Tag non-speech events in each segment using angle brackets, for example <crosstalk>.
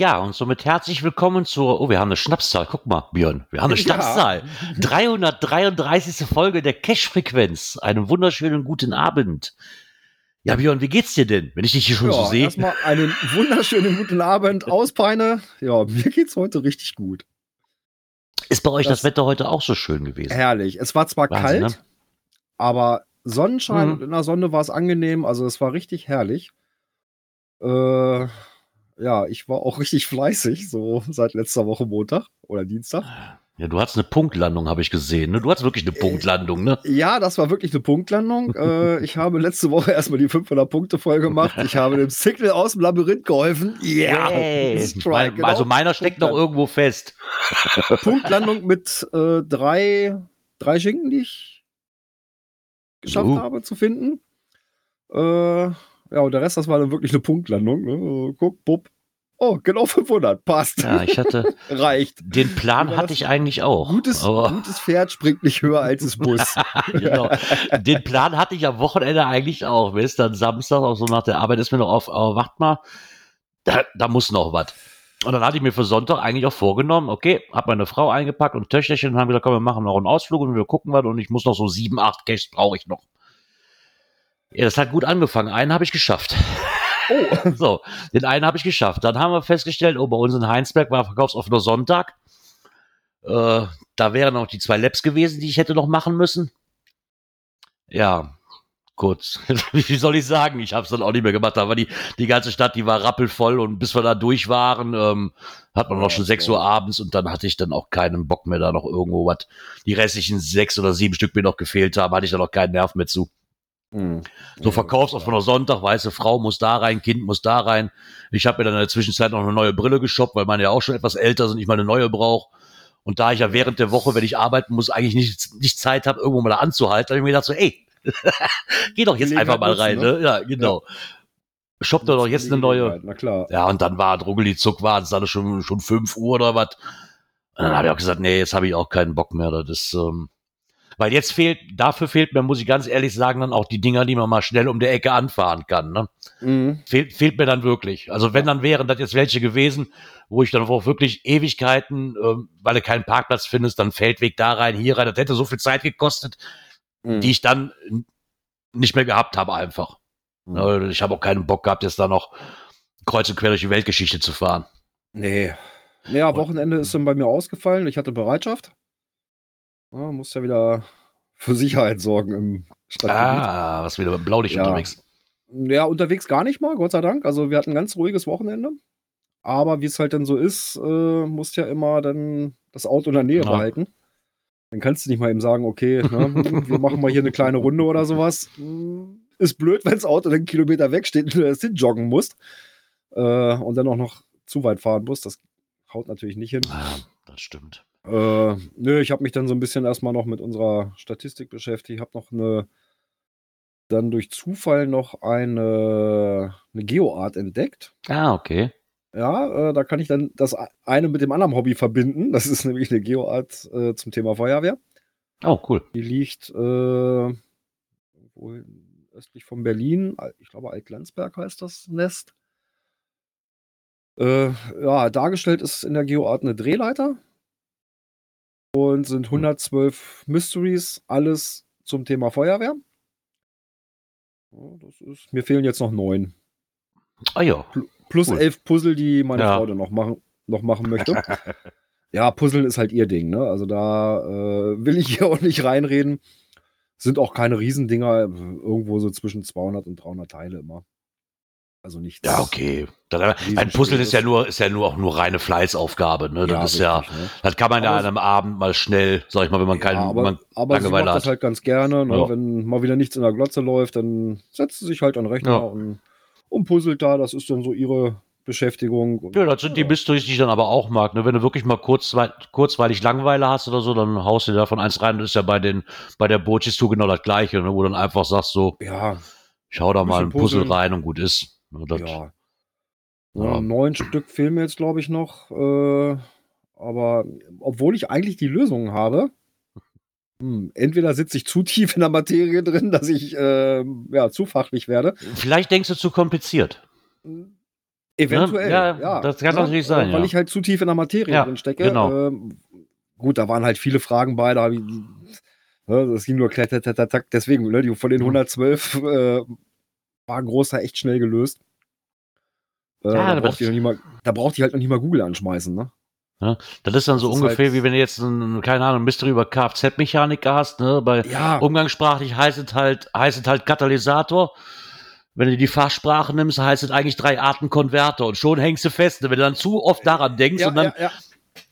Ja, und somit herzlich willkommen zur, oh, wir haben eine Schnapszahl. Guck mal, Björn, wir haben eine Ja. Schnapszahl. 333. Folge der Cash-Frequenz. Einen wunderschönen guten Abend. Ja, Björn, wie geht's dir denn, wenn ich dich hier schon so Ja, sehe? erstmal einen wunderschönen guten Abend aus Peine. Ja, mir geht's heute richtig gut. Ist bei euch das, das- Wetter heute auch so schön gewesen? Herrlich. Es war zwar Wahnsinn, kalt, ne? aber Sonnenschein Mhm. und in der Sonne war es angenehm. Also es war richtig herrlich. Äh, ja, ich war auch richtig fleißig, so seit letzter Woche Montag oder Dienstag. Ja, du hattest eine Punktlandung, habe ich gesehen. Ne? Du hattest wirklich eine Punktlandung, ne? Ja, das war wirklich eine Punktlandung. <laughs> äh, ich habe letzte Woche erstmal die 500 Punkte voll gemacht. Ich habe dem Signal aus dem Labyrinth geholfen. Ja, Yay. Strike, Mein- genau. Also meiner steckt noch irgendwo fest. Punktlandung mit äh, drei, drei Schinken, die ich geschafft Uh. habe zu finden. Äh, ja, und der Rest, das war dann wirklich eine Punktlandung. Ne? Also, Guck, bupp. Oh, genau <laughs> 500. Passt. Ja, ich hatte, <laughs> Reicht. den Plan hatte ich eigentlich auch. Gutes, <laughs> gutes Pferd springt nicht höher als das Bus. genau. Den Plan hatte ich am Wochenende eigentlich auch. Mir ist dann Samstag auch so nach der Arbeit ist mir noch auf, aber wart mal, da, da muss noch was. Und dann hatte ich mir für Sonntag eigentlich auch vorgenommen, okay, hab meine Frau eingepackt und Töchterchen und haben gesagt, komm, wir machen noch einen Ausflug und wir gucken was und ich muss noch so sieben, acht Caches brauche ich noch. Ja, das hat gut angefangen. Einen habe ich geschafft. Oh, <laughs> So, den einen habe ich geschafft. Dann haben wir festgestellt, oh, bei uns in Heinsberg war verkaufsoffener Sonntag. Äh, da wären noch die zwei Labs gewesen, die ich hätte noch machen müssen. Ja, kurz. <laughs> Wie soll ich sagen? Ich habe es dann auch nicht mehr gemacht. Da war die, die ganze Stadt, die war rappelvoll und bis wir da durch waren, ähm, hat man noch schon 6 so. Uhr abends und dann hatte ich dann auch keinen Bock mehr, da noch irgendwo was. Die restlichen sechs oder sieben Stück mir noch gefehlt haben, hatte ich dann noch keinen Nerv mehr zu. Hm. So verkaufst auf einer Sonntag, weiße Frau muss da rein, Kind muss da rein. Ich habe mir dann in der Zwischenzeit noch eine neue Brille geshoppt, weil meine ja auch schon etwas älter sind, ich mal eine neue brauche. Und da ich ja während der Woche, wenn ich arbeiten muss, eigentlich nicht, nicht Zeit habe, irgendwo mal da anzuhalten, habe ich mir gedacht so, ey, <laughs> geh doch jetzt einfach mal rein, Gelegenheit ne? Ja, genau. Shop doch doch jetzt eine neue. Na klar. Ja, und dann war Druggeli Zuck, war es dann schon, schon 5 Uhr oder was. Und dann habe ich auch gesagt, nee, jetzt habe ich auch keinen Bock mehr. Das ist, ähm, weil jetzt fehlt, dafür fehlt mir, muss ich ganz ehrlich sagen, dann auch die Dinger, die man mal schnell um der Ecke anfahren kann. Ne? Mhm. Fehlt, fehlt mir dann wirklich. Also wenn, dann wären das jetzt welche gewesen, wo ich dann auch wirklich Ewigkeiten, ähm, weil du keinen Parkplatz findest, dann Feldweg da rein, hier rein. Das hätte so viel Zeit gekostet, Mhm. die ich dann nicht mehr gehabt habe einfach. Mhm. Ich habe auch keinen Bock gehabt, jetzt da noch kreuz und quer durch die Weltgeschichte zu fahren. Nee. Ja, Wochenende ist dann bei mir ausgefallen. Ich hatte Bereitschaft. Ja, muss ja wieder für Sicherheit sorgen im Stadtgebiet. Ah, was wieder mit Blaulicht Ja. unterwegs. Ja, unterwegs gar nicht mal, Gott sei Dank. Also wir hatten ein ganz ruhiges Wochenende. Aber wie es halt dann so ist, äh, musst ja immer dann das Auto in der Nähe Ja. behalten. Dann kannst du nicht mal eben sagen, okay, ne, <laughs> wir machen mal hier eine kleine Runde oder sowas. Hm, Ist blöd, wenn das Auto dann einen Kilometer wegsteht und du erst hinjoggen musst. Äh, und dann auch noch zu weit fahren musst. Das haut natürlich nicht hin. Ah, das stimmt. Äh, nö, ich habe mich dann so ein bisschen erstmal noch mit unserer Statistik beschäftigt. Ich habe noch eine, dann durch Zufall noch eine, eine Geoart entdeckt. Ah, okay. Ja, äh, da kann ich dann das eine mit dem anderen Hobby verbinden. Das ist <laughs> nämlich eine Geoart äh, zum Thema Feuerwehr. Oh, cool. Die liegt äh, irgendwo östlich von Berlin. Ich glaube, Altlandsberg heißt das Nest. Äh, ja, dargestellt ist in der Geoart eine Drehleiter. Und sind 112 Mysteries, alles zum Thema Feuerwehr. Ist, mir fehlen jetzt noch neun. Ah ja. Plus Cool. elf Puzzle, die meine Ja. Frau dann noch machen, noch machen möchte. <laughs> ja, Puzzeln ist halt ihr Ding, ne? Also da äh, will ich hier auch nicht reinreden. Sind auch keine Riesendinger, irgendwo so zwischen 200 und 300 Teile immer. Also nichts. Ja, okay. Ein Puzzle ist ja nur, ist ja nur auch nur reine Fleißaufgabe. Ne? Das Ja, ist ja, richtig, ne? das kann man ja an einem Abend mal schnell, sag ich mal, wenn man keinen, ja, wenn aber, man aber sie macht Langeweile das hat. halt ganz gerne. Ne? Ja. Wenn mal wieder nichts in der Glotze läuft, dann setzt sie sich halt an den Rechner und, und puzzelt da. Das ist dann so ihre Beschäftigung. Ja, das sind die Mysteries, die ich dann aber auch mag. Ne? Wenn du wirklich mal kurzwei kurzweilig Langeweile hast oder so, dann haust du davon eins rein. Das ist ja bei den, bei der Bochis-Tour genau das Gleiche, ne? wo du dann einfach sagst so, ja, ich hau da mal ein Puzzle rein und gut ist. Ne, das, ja. Ja. Neun Stück fehlen mir jetzt, glaube ich, noch. Äh, aber obwohl ich eigentlich die Lösungen habe, hm, entweder sitze ich zu tief in der Materie drin, dass ich äh, ja, zu fachlich werde. Vielleicht denkst du zu kompliziert. Eventuell, Ja, ja. das kann natürlich sein, Weil ich halt zu tief in der Materie drin stecke. genau. Ähm, gut, da waren halt viele Fragen bei, da hab ich, ne, das ging nur klack. deswegen, ne, die von den Mhm. 112 äh, war großer echt schnell gelöst. Äh, Ja, da, braucht mal, da braucht ich halt noch nicht mal Google anschmeißen, ne? Das ist dann so Das ungefähr, halt- wie wenn du jetzt, ein, keine Ahnung, Mystery über Kfz-Mechaniker hast. Ne? Bei Ja, Umgangssprachlich heißt es halt, heißt es halt Katalysator. Wenn du die Fachsprache nimmst, heißt es eigentlich drei Arten Konverter und schon hängst du fest. Wenn du dann zu oft daran denkst ja, und dann, ja, ja,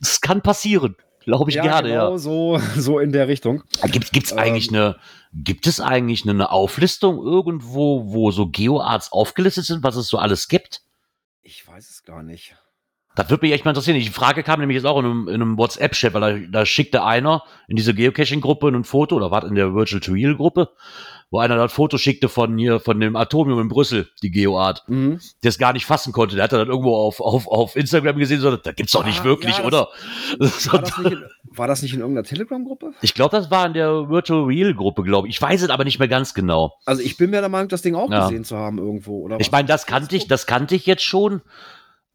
das kann passieren. Glaube ich ja, gerne, genau ja. so, <laughs> so in der Richtung. Gibt, gibt's Ähm, eigentlich eine, gibt es eigentlich eine Auflistung irgendwo, wo so Geoarts aufgelistet sind, was es so alles gibt? Ich weiß es gar nicht. Das würde mich echt mal interessieren. Die Frage kam nämlich jetzt auch in einem, in einem WhatsApp-Chat, weil da, da schickte einer in diese Geocaching-Gruppe ein Foto, oder war in der Virtual to Real-Gruppe, wo einer das Foto schickte von hier, von dem Atomium in Brüssel, die Geoart, Mhm. der es gar nicht fassen konnte. Der hat das irgendwo auf, auf, auf Instagram gesehen, so, da gibt's doch nicht Ah, wirklich, ja, das- oder? <laughs> War, das nicht in, war das nicht in irgendeiner Telegram-Gruppe? ich glaube, das war in der Virtual Real-Gruppe, glaube ich. Ich weiß es aber nicht mehr ganz genau. Also ich bin mir der Meinung, das Ding auch Ja. gesehen zu haben irgendwo. Oder Ich meine, das kannte ich, das kannte ich jetzt schon.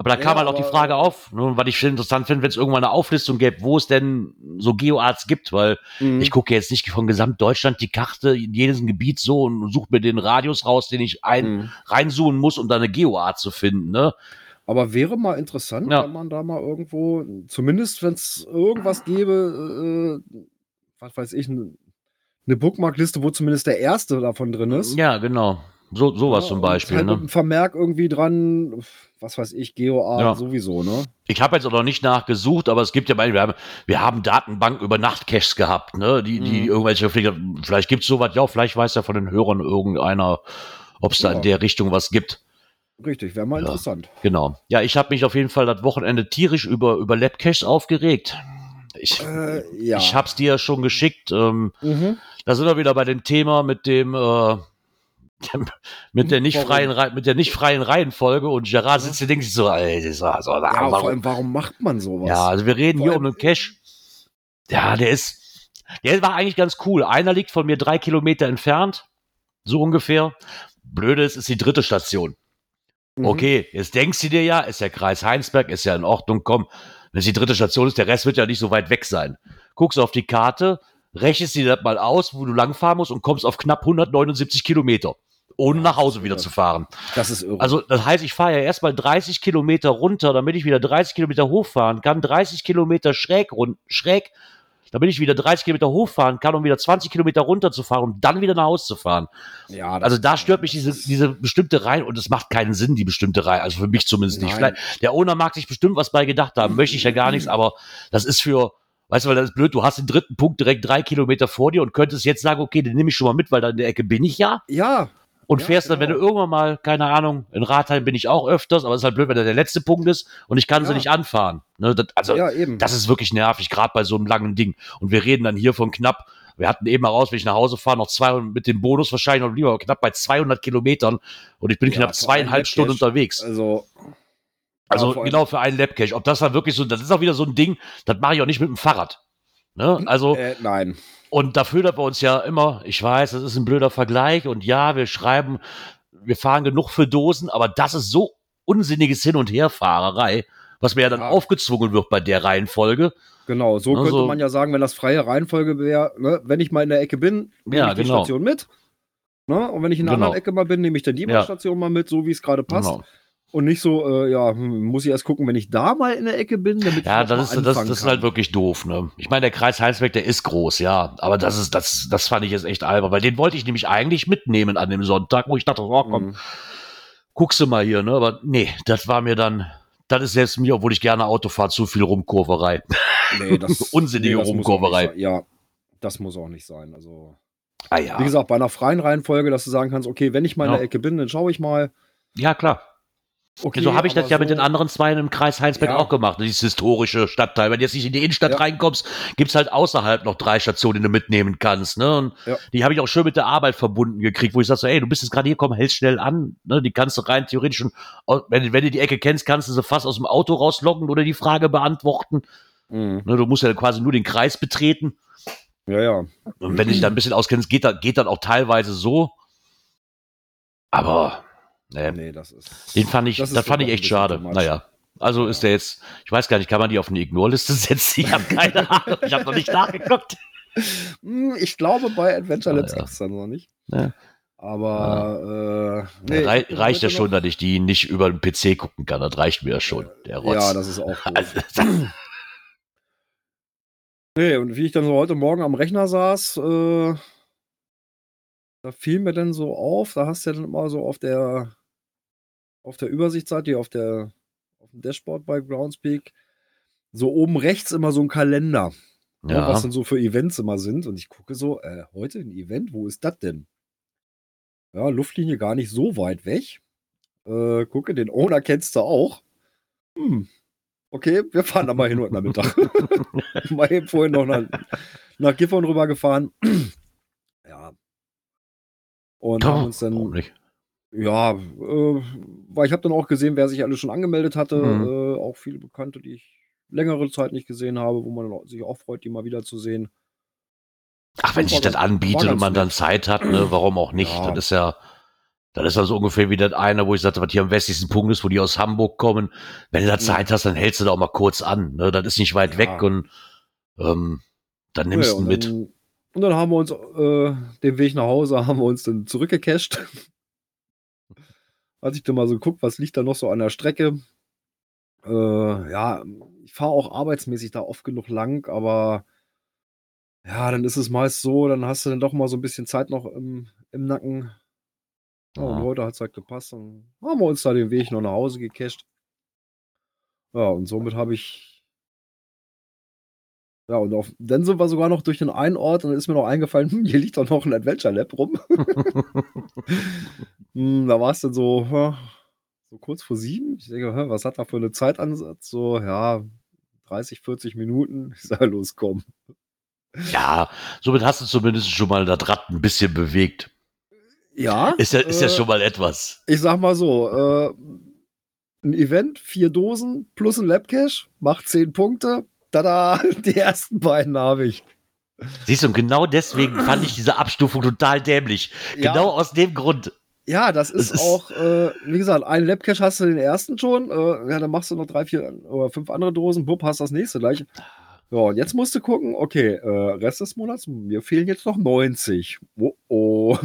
Aber da Ja, kam halt auch die Frage auf, ne, was ich interessant finde, wenn es irgendwann eine Auflistung gäbe, wo es denn so Geoarts gibt, weil Mhm. ich gucke jetzt nicht von Gesamtdeutschland die Karte in jedes Gebiet so und suche mir den Radius raus, den ich ein, Mhm. reinzoomen muss, um da eine Geoart zu finden. Ne? Aber wäre mal interessant, Ja. wenn man da mal irgendwo, zumindest wenn es irgendwas gäbe, äh, was weiß ich, eine ne Bookmarkliste, wo zumindest der erste davon drin ist. Ja, genau. So, sowas Ja, zum Beispiel. Halt Ne? einem Vermerk irgendwie dran, was weiß ich, GeoArt Ja. sowieso, ne? Ich habe jetzt auch noch nicht nachgesucht, aber es gibt ja, wir haben, wir haben Datenbanken über Nachtcaches gehabt, ne? die, die Mhm. irgendwelche, vielleicht, vielleicht gibt's sowas, ja, vielleicht weiß ja von den Hörern irgendeiner, ob es da Ja. in der Richtung was gibt. Richtig, wäre mal Ja. interessant. Genau. Ja, ich habe mich auf jeden Fall das Wochenende tierisch über, über Labcaches aufgeregt. Ich, Äh, ja. ich hab's dir ja schon geschickt. Ähm, Mhm. da sind wir wieder bei dem Thema mit dem, äh, <laughs> mit der nicht freien, Rei- mit der nicht freien Reihenfolge und Gerard sitzt hier, denkt sich so, ey, das war so, Ja, vor warum, allem, warum macht man sowas? ja, also wir reden Vor hier um einen Cache. Ja, der ist, der war eigentlich ganz cool. Einer liegt von mir drei Kilometer entfernt, so ungefähr. Blöde ist, ist die dritte Station. Mhm. Okay, jetzt denkst du dir ja, ist ja Kreis Heinsberg, ist ja in Ordnung, komm, wenn es die dritte Station ist, der Rest wird ja nicht so weit weg sein. Guckst auf die Karte, rechnest dir das mal aus, wo du langfahren musst und kommst auf knapp 179 Kilometer, ohne nach Hause wieder zu fahren. Das ist irre. Also das heißt, ich fahre ja erstmal 30 Kilometer runter, damit ich wieder 30 Kilometer hochfahren kann, 30 Kilometer schräg, rund, schräg, damit ich wieder 30 Kilometer hochfahren kann, um wieder 20 Kilometer runterzufahren, um dann wieder nach Hause zu fahren. ja, Also da stört mich diese, diese bestimmte Reihe und es macht keinen Sinn, die bestimmte Reihe. Also für mich zumindest nicht. Vielleicht, der Owner mag sich bestimmt was bei gedacht haben, möchte ich ja gar nichts, aber das ist für, weißt du, weil das ist blöd, du hast den dritten Punkt direkt drei Kilometer vor dir und könntest jetzt sagen, okay, den nehme ich schon mal mit, weil da in der Ecke bin ich ja. ja, Und Ja, fährst dann, wenn du genau. irgendwann mal, keine Ahnung, in Ratheim bin ich auch öfters, aber es ist halt blöd, wenn das der letzte Punkt ist und ich kann sie Ja. nicht anfahren. Ne, das, also, ja, das ist wirklich nervig, gerade bei so einem langen Ding. Und wir reden dann hier von knapp, wir hatten eben mal raus, wenn ich nach Hause fahre, noch 200, mit dem Bonus wahrscheinlich noch lieber knapp bei 200 Kilometern und ich bin knapp zweieinhalb. Stunden unterwegs. also, Also genau für einen Labcache. Ob das dann wirklich so, das ist auch wieder so ein Ding, das mache ich auch nicht mit dem Fahrrad. Ne? Also, äh, nein. Und dafür, dass wir uns ja immer, ich weiß, das ist ein blöder Vergleich und ja, wir schreiben, wir fahren genug für Dosen, aber das ist so unsinniges Hin- und Herfahrerei, was mir ja dann Ja. aufgezwungen wird bei der Reihenfolge. Genau, so Also- könnte man ja sagen, wenn das freie Reihenfolge wäre, ne, wenn ich mal in der Ecke bin, nehme Ja, ich die genau. Station mit. Ne, und wenn ich in der Genau. anderen Ecke mal bin, nehme ich dann die Ja. Station mal mit, so wie es gerade passt. Genau. Und nicht so, äh, ja, hm, muss ich erst gucken, wenn ich da mal in der Ecke bin, damit Ja, ich das ist, das, das ist halt wirklich doof, ne? Ich meine, der Kreis Heinsberg, der ist groß, ja. Aber das ist, das, das fand ich jetzt echt albern, weil den wollte ich nämlich eigentlich mitnehmen an dem Sonntag, wo ich dachte, oh komm, Mhm. guckst du mal hier, ne? Aber nee, das war mir dann, das ist selbst mir, obwohl ich gerne Auto fahre, zu viel Rumkurverei. Nee, das, <laughs> Unsinnige das muss auch Rumkurverei. Ja, das muss auch nicht sein. Also, Ah ja. wie gesagt, bei einer freien Reihenfolge, dass du sagen kannst, okay, wenn ich mal in Ja. der Ecke bin, dann schaue ich mal. ja, klar. Okay, so habe ich das ja mit so- den anderen zwei im Kreis Heinsberg Ja. auch gemacht. Dieses historische Stadtteil. Wenn du jetzt nicht in die Innenstadt Ja. reinkommst, gibt's halt außerhalb noch drei Stationen, die du mitnehmen kannst. Ne? Und Ja. die habe ich auch schön mit der Arbeit verbunden gekriegt, wo ich sage so, ey, du bist jetzt gerade hier, komm, hältst schnell an. Ne? Die kannst du rein theoretisch schon, wenn, du- wenn du die Ecke kennst, kannst du sie fast aus dem Auto rauslocken oder die Frage beantworten. Mhm. Ne? Du musst ja quasi nur den Kreis betreten. Ja, ja. Und wenn du dich dann ein bisschen auskennst, geht, da, geht dann auch teilweise so. Aber, ne, Nee, das ist. den fand ich, das das, fand ich echt schade. Naja. Also ist der jetzt, ich weiß gar nicht, kann man die auf eine Ignore-Liste setzen? Ich habe keine <laughs> Ahnung. Ich habe noch nicht nachgeguckt. Hm, Ich glaube, bei Adventure Ah, Labs ja. gibt es dann noch nicht. Ja. Aber äh, nee, Rei ich hab reicht ja schon, dass ich die nicht über den PC gucken kann. Das reicht mir ja schon, der Rotz. Ja, das ist auch doof. <laughs> also, <clears throat> Nee, und wie ich dann so heute Morgen am Rechner saß, äh, da fiel mir dann so auf, da hast du ja dann immer so auf der auf der Übersichtsseite, auf der auf dem Dashboard bei Groundspeak, so oben rechts immer so ein Kalender, ne, ja. was dann so für Events immer sind. Und ich gucke so, äh, heute ein Event, wo ist das denn? Ja, Luftlinie gar nicht so weit weg. Äh, gucke, den Owner kennst du auch. Hm. Okay, wir fahren da mal hin heute Nachmittag. <laughs> <laughs> mal eben vorhin noch nach, nach Gifhorn rübergefahren. <clears throat> ja. Und haben uns Warum dann, nicht? Ja, äh, weil ich habe dann auch gesehen, wer sich alle schon angemeldet hatte. Mhm. Äh, auch viele Bekannte, die ich längere Zeit nicht gesehen habe, wo man dann sich auch freut, die mal wieder zu sehen. Ach, wenn sich das anbietet und man dann nett. Zeit hat, ne, warum auch nicht? Ja. Das ist ja, das ist also ungefähr wie das eine, wo ich sagte, was hier am westlichsten Punkt ist, wo die aus Hamburg kommen. Wenn du da Ja. Zeit hast, dann hältst du da auch mal kurz an. Ne? Das ist nicht weit Ja. weg und ähm, dann nimmst du mit. Dann, und dann haben wir uns äh, den Weg nach Hause, <laughs> haben wir uns dann zurückgecached. Als ich dann mal so geguckt, was liegt da noch so an der Strecke. Äh, ja, ich fahre auch arbeitsmäßig da oft genug lang, aber ja, dann ist es meist so, dann hast du dann doch mal so ein bisschen Zeit noch im, im Nacken. Ja, und heute hat es halt gepasst. Dann haben wir uns da den Weg noch nach Hause gecached. Ja, und somit habe ich ja, und auf, dann sind wir sogar noch durch den einen Ort und dann ist mir noch eingefallen, hm, hier liegt doch noch ein Adventure Lab rum. <laughs> hm, da war es dann so, ja, so kurz vor sieben. Ich denke, hä, was hat da für eine Zeitansatz? So, ja, 30, 40 Minuten. <laughs> Ich sage, los, komm. Ja, somit hast du zumindest schon mal das Rad ein bisschen bewegt. Ja. Ist ja, ist ja äh, schon mal etwas. Ich sag mal so, äh, ein Event, vier Dosen plus ein Labcache, macht zehn Punkte. Tada, <laughs> die ersten beiden habe ich. Siehst du, und genau deswegen fand ich diese Abstufung total dämlich. Ja. Genau aus dem Grund. Ja, das ist, ist- auch, äh, wie gesagt, ein Labcache hast du den ersten schon, äh, ja, dann machst du noch drei, vier oder fünf andere Dosen, bupp, hast das nächste gleich. Ja, und jetzt musst du gucken, okay, äh, Rest des Monats, mir fehlen jetzt noch 90. Oh, oh.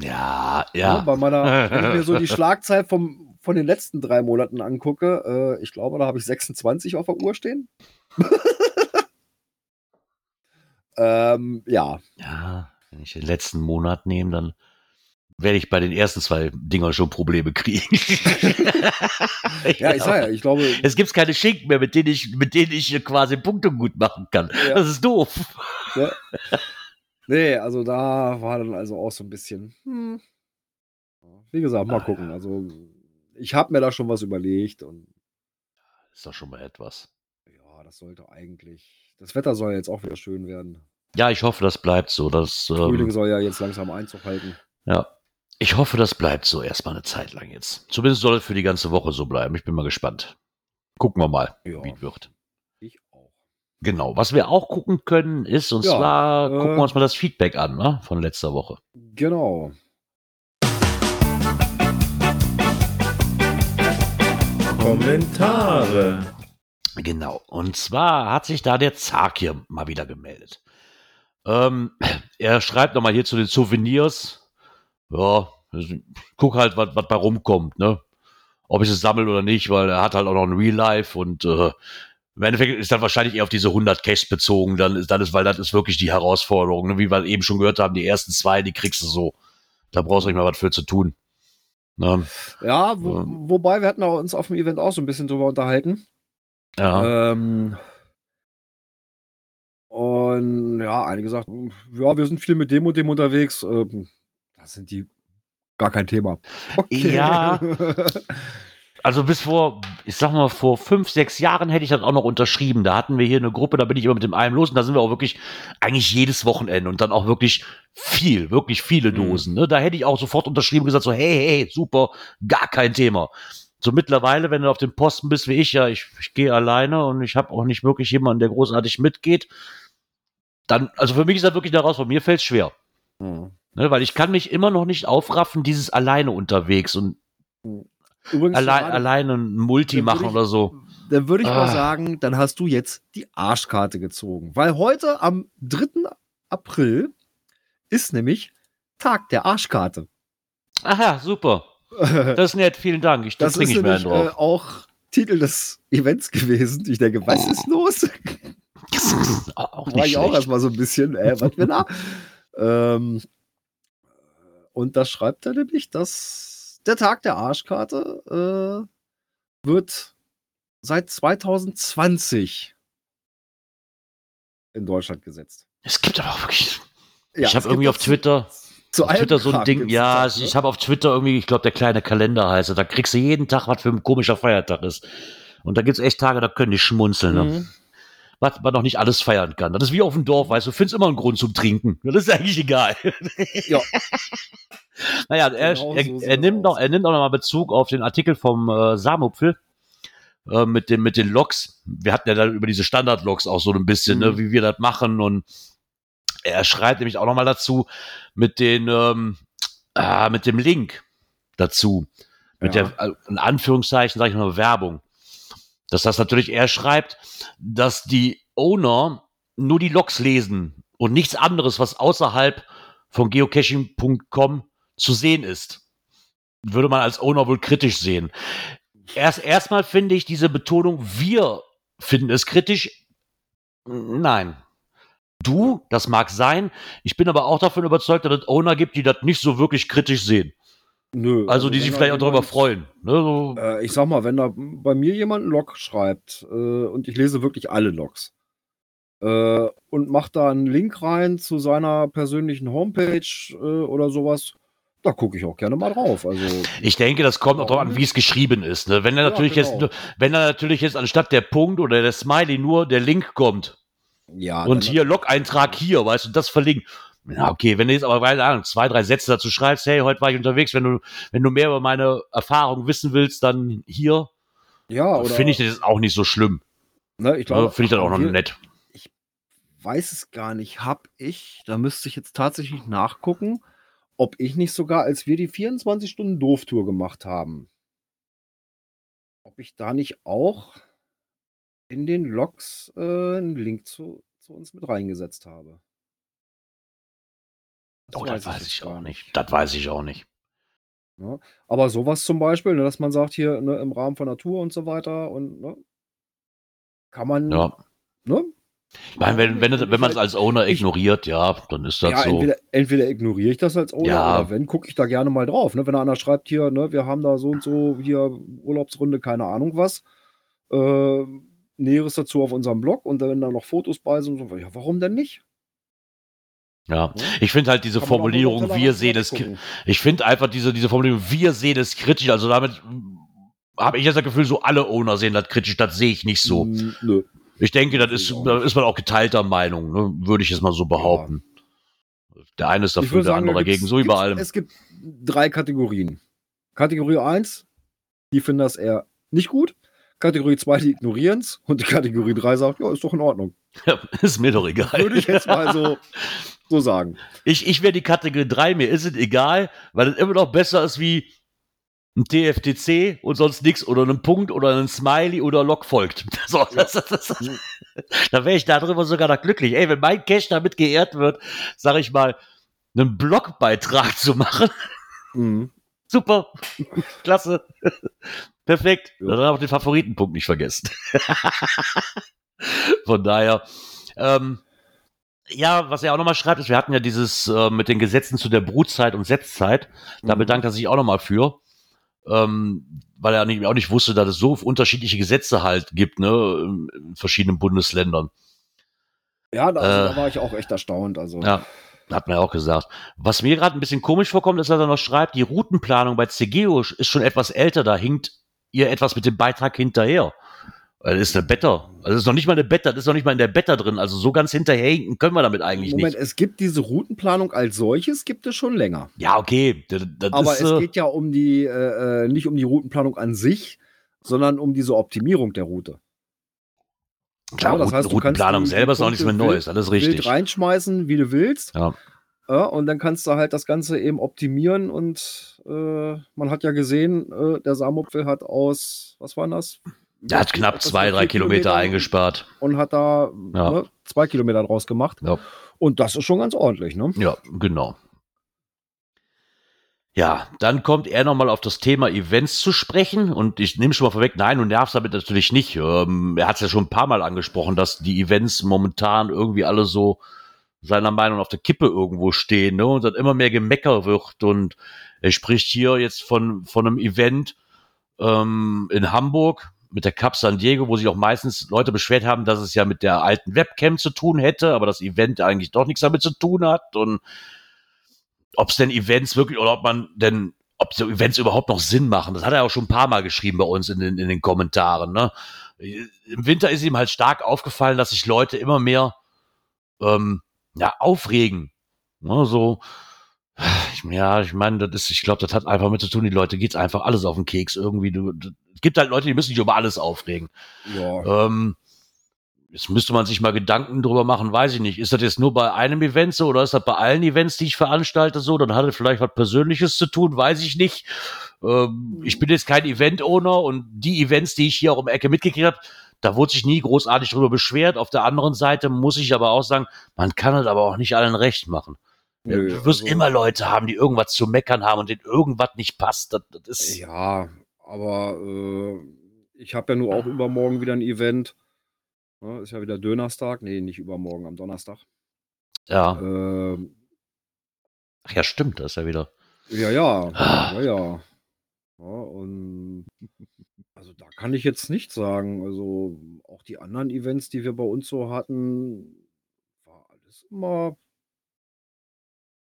Ja, <laughs> Ja, ja. bei meiner, wenn ich mir so die <laughs> Schlagzeit vom, von den letzten drei Monaten angucke, äh, ich glaube, da habe ich 26 auf der Uhr stehen. Ähm, ja, Ja, wenn ich den letzten Monat nehme, dann werde ich bei den ersten zwei Dingern schon Probleme kriegen. <laughs> ja, ich sage ja, ich glaube, Es gibt keine Schinken mehr, mit denen ich, mit denen ich quasi Punkte gut machen kann. Ja. Das ist doof. Ja. Nee, also da war dann also auch so ein bisschen. Hm. Wie gesagt, mal Ah, gucken. Also ich habe mir da schon was überlegt und Ist doch schon mal etwas. Ja, das sollte eigentlich. Das Wetter soll jetzt auch wieder schön werden. Ja, ich hoffe, das bleibt so. Das, Frühling ähm, soll ja jetzt langsam Einzug halten. ja. Ich hoffe, das bleibt so erstmal eine Zeit lang jetzt. Zumindest soll es für die ganze Woche so bleiben. Ich bin mal gespannt. Gucken wir mal, Ja. wie es wird. Ich auch. Genau. Was wir auch gucken können, ist, und Ja, zwar äh, gucken wir uns mal das Feedback an, ne? Von letzter Woche. Genau. Kommentare. Genau. Und zwar hat sich da der Zark hier mal wieder gemeldet. Ähm, er schreibt nochmal hier zu den Souvenirs. Ja, also, guck halt, was was bei rumkommt, ne? Ob ich es sammle oder nicht, weil er hat halt auch noch ein Real Life und äh, im Endeffekt ist das wahrscheinlich eher auf diese 100 Cash bezogen. Dann ist, dann ist, weil das ist wirklich die Herausforderung. Ne? Wie wir eben schon gehört haben, die ersten zwei, die kriegst du so. Da brauchst du nicht mal was für zu tun. Ne? Ja, wo, wobei wir hatten auch uns auf dem Event auch so ein bisschen drüber unterhalten. Ja. Ähm, und ja, einige sagten, ja, wir sind viel mit dem und dem unterwegs. Ähm, das sind die gar kein Thema. Okay. Ja. <laughs> Also bis vor, ich sag mal, vor fünf, sechs Jahren hätte ich das auch noch unterschrieben. Da hatten wir hier eine Gruppe, da bin ich immer mit dem einen los und da sind wir auch wirklich eigentlich jedes Wochenende und dann auch wirklich viel, wirklich viele Mhm. Dosen. Ne? Da hätte ich auch sofort unterschrieben und gesagt, so, hey, hey, super, gar kein Thema. So mittlerweile, wenn du auf dem Posten bist wie ich, ja, ich, ich gehe alleine und ich habe auch nicht wirklich jemanden, der großartig mitgeht, dann, also für mich ist das wirklich eine Herausforderung. Mir fällt schwer. Hm. Ne? Weil ich kann mich immer noch nicht aufraffen, dieses alleine unterwegs und Übrigens, allein, gerade- alleine ein Multi machen ich- oder so. Dann würde ich mal Ah. sagen, dann hast du jetzt die Arschkarte gezogen. Weil heute am 3. April ist nämlich Tag der Arschkarte. Aha, super. <laughs> Das ist nett, vielen Dank. Ich, da Das trinke ist ich mir einen nämlich äh, drauf. auch Titel des Events gewesen. Ich denke, was ist los? auch <laughs> War ich auch schlecht. erstmal so ein bisschen, äh, was wir da? ähm, und da schreibt er nämlich, dass der Tag der Arschkarte äh, wird seit 2020 in Deutschland gesetzt. Es gibt aber auch wirklich. Ja, ich habe irgendwie auf Twitter, zu auf Twitter so ein allem Ding. Ja, ich, das, ich habe auf Twitter irgendwie, ich glaube, der kleine Kalender heißt. Da kriegst du jeden Tag, was für ein komischer Feiertag ist. Und da gibt's echt Tage, da können die schmunzeln. ne? Ne? Mhm. Was man noch nicht alles feiern kann. Das ist wie auf dem Dorf, weißt du, findest immer einen Grund zum Trinken. Das ist eigentlich egal. <laughs> Ja. <laughs> Naja, er, Genau er, so er, nimmt noch, er nimmt auch noch mal Bezug auf den Artikel vom äh, Samupfel äh, mit, dem, mit den Loks. Wir hatten ja dann über diese Standard-Loks auch so ein bisschen, ne, Mhm. wie wir das machen. Und er schreibt nämlich auch noch mal dazu mit, den, ähm, ah, mit dem Link dazu. Mit Ja. der, äh, in Anführungszeichen, sage ich mal, Werbung. Dass das natürlich er schreibt, dass die Owner nur die Logs lesen und nichts anderes, was außerhalb von geocaching.com zu sehen ist. Würde man als Owner wohl kritisch sehen. Erst erstmal finde ich diese Betonung, wir finden es kritisch. Nein. Du, das mag sein. Ich bin aber auch davon überzeugt, dass es Owner gibt, die das nicht so wirklich kritisch sehen. Nö, Also, die wenn sich vielleicht auch darüber freuen. Ne, so, Äh, ich sag mal, wenn da bei mir jemand einen Log schreibt äh, und ich lese wirklich alle Logs äh, und macht da einen Link rein zu seiner persönlichen Homepage äh, oder sowas, da gucke ich auch gerne mal drauf. Also Ich denke, das kommt auch darauf an, wie es geschrieben ist. Ne? Wenn er Ja, natürlich genau. jetzt, wenn er natürlich jetzt anstatt der Punkt oder der Smiley nur der Link kommt ja, und hier Log-Eintrag hier, weißt du, das verlinken. Ja, okay, wenn du jetzt aber keine Ahnung, zwei, drei Sätze dazu schreibst, hey, heute war ich unterwegs, wenn du, wenn du mehr über meine Erfahrung wissen willst, dann hier, ja, oder, finde ich das auch nicht so schlimm. ne, ich Ja, glaube, finde ich das auch noch wir- nett. weiß es gar nicht. Hab ich, da müsste ich jetzt tatsächlich nachgucken, ob ich nicht sogar, als wir die 24-Stunden-Doof-Tour gemacht haben, ob ich da nicht auch in den Logs äh, einen Link zu, zu uns mit reingesetzt habe. Oh, das weiß jetzt ich gar auch nicht. Das weiß ich auch nicht. Aber sowas zum Beispiel, ne, dass man sagt, hier ne, im Rahmen von Natur und so weiter und ne, kann man, Ja. ne? Ich meine, wenn, wenn, wenn man es Vielleicht- als Owner ich- ignoriert, ja, dann ist das Ja, so. entweder, entweder ignoriere ich das als Owner Ja. oder wenn, gucke ich da gerne mal drauf. Ne? Wenn einer schreibt hier, ne, wir haben da so und so hier Urlaubsrunde, keine Ahnung was. Äh, Näheres dazu auf unserem Blog und wenn da noch Fotos bei sind, so, ja, warum denn nicht? Ja, Ja. ich finde halt diese Kann Formulierung, wir sehen es, ich finde einfach diese, diese Formulierung, wir sehen es kritisch, also damit habe ich jetzt das Gefühl, so alle Owner sehen das kritisch, das sehe ich nicht so. Mm, Nö. Ich denke, das ist, da ist man auch geteilter Meinung, ne? würde ich jetzt mal so behaupten. Der eine ist dafür, der sagen, andere da dagegen, so wie bei gibt's- allem. Es gibt drei Kategorien. Kategorie 1, die finden das eher nicht gut. Kategorie 2, die ignorieren es. Und die Kategorie 3 sagt, ja, ist doch in Ordnung. <laughs> ist mir doch egal. Würde ich jetzt mal so, <laughs> so sagen. Ich, ich wäre die Kategorie 3, mir ist es egal, weil es immer noch besser ist wie ein TFTC und sonst nichts oder einen Punkt oder ein Smiley oder Log folgt. <laughs> So, das, das, das, da wäre ich darüber sogar noch glücklich. Ey, wenn mein Cash damit geehrt wird, sage ich mal, einen Blogbeitrag zu machen, Mhm. Super, <laughs> klasse, perfekt. Ja. Dann auch den Favoritenpunkt nicht vergessen. <laughs> Von daher, ähm, ja, was er auch nochmal schreibt, ist, wir hatten ja dieses äh, mit den Gesetzen zu der Brutzeit und Setzzeit. Da Mhm. bedankt er sich auch nochmal für. ähm, weil er nicht, auch nicht wusste, dass es so unterschiedliche Gesetze halt gibt, ne, in verschiedenen Bundesländern. Ja, da, also, Äh, da war ich auch echt erstaunt. Also, Ja, hat man ja auch gesagt. Was mir gerade ein bisschen komisch vorkommt, ist, dass er noch schreibt, die Routenplanung bei CGO ist schon etwas älter, da hinkt ihr etwas mit dem Beitrag hinterher. Das ist eine Beta. Also das ist noch nicht mal eine Beta, das ist noch nicht mal in der Beta drin. Also so ganz hinterherhinken können wir damit eigentlich Moment, nicht. es gibt diese Routenplanung als solches, gibt es schon länger. Ja, okay. Das, das Aber ist, es äh, geht ja um die, äh, äh, nicht um die Routenplanung an sich, sondern um diese Optimierung der Route. Klar, Ja, das heißt, du kannst Routenplanung selber ist noch nichts mehr Neues, alles richtig. reinschmeißen, wie du willst. Ja. Ja, und dann kannst du halt das Ganze eben optimieren und äh, man hat ja gesehen, äh, der Samopfel hat aus, was war das? Der hat knapp zwei, drei vier Kilometer eingespart. Und hat da Ja. ne, zwei Kilometer draus gemacht. Ja. Und das ist schon ganz ordentlich, ne? Ja, genau. Ja, dann kommt er nochmal auf das Thema Events zu sprechen und ich nehme schon mal vorweg, nein, du nervst damit natürlich nicht. Ähm, er hat es ja schon ein paar Mal angesprochen, dass die Events momentan irgendwie alle so seiner Meinung auf der Kippe irgendwo stehen ne? und dann immer mehr Gemecker wird und er spricht hier jetzt von, von einem Event ähm, in Hamburg mit der Cup San Diego, wo sich auch meistens Leute beschwert haben, dass es ja mit der alten Webcam zu tun hätte, aber das Event eigentlich doch nichts damit zu tun hat und ob es denn Events wirklich oder ob man denn, ob so Events überhaupt noch Sinn machen. Das hat er auch schon ein paar Mal geschrieben bei uns in den, in den Kommentaren. Ne? Im Winter ist ihm halt stark aufgefallen, dass sich Leute immer mehr ähm, ja, aufregen. Ne? So, ich, ja, ich meine, das ist, ich glaube, das hat einfach mit zu tun, die Leute geht's einfach alles auf den Keks irgendwie. Du, du, es gibt halt Leute, die müssen sich über alles aufregen. Ja. Ähm, jetzt müsste man sich mal Gedanken drüber machen, weiß ich nicht. Ist das jetzt nur bei einem Event so oder ist das bei allen Events, die ich veranstalte, so? Dann hat es vielleicht was Persönliches zu tun, weiß ich nicht. Ähm, ich bin jetzt kein Event-Owner und die Events, die ich hier auch um Ecke mitgekriegt habe, da wurde sich nie großartig drüber beschwert. Auf der anderen Seite muss ich aber auch sagen, man kann es aber auch nicht allen recht machen. Nö, du wirst also- immer Leute haben, die irgendwas zu meckern haben und denen irgendwas nicht passt. Das, das ist, Ja, aber äh, ich habe ja nur auch übermorgen wieder ein Event. Ja, ist ja wieder Dönerstag. Nee, nicht übermorgen, am Donnerstag. ja. Ähm, Ach ja, stimmt, das ist ja wieder. ja, ja, Ah. ja, ja. ja und <laughs> also da kann ich jetzt nicht sagen. Also auch die anderen Events, die wir bei uns so hatten, war alles immer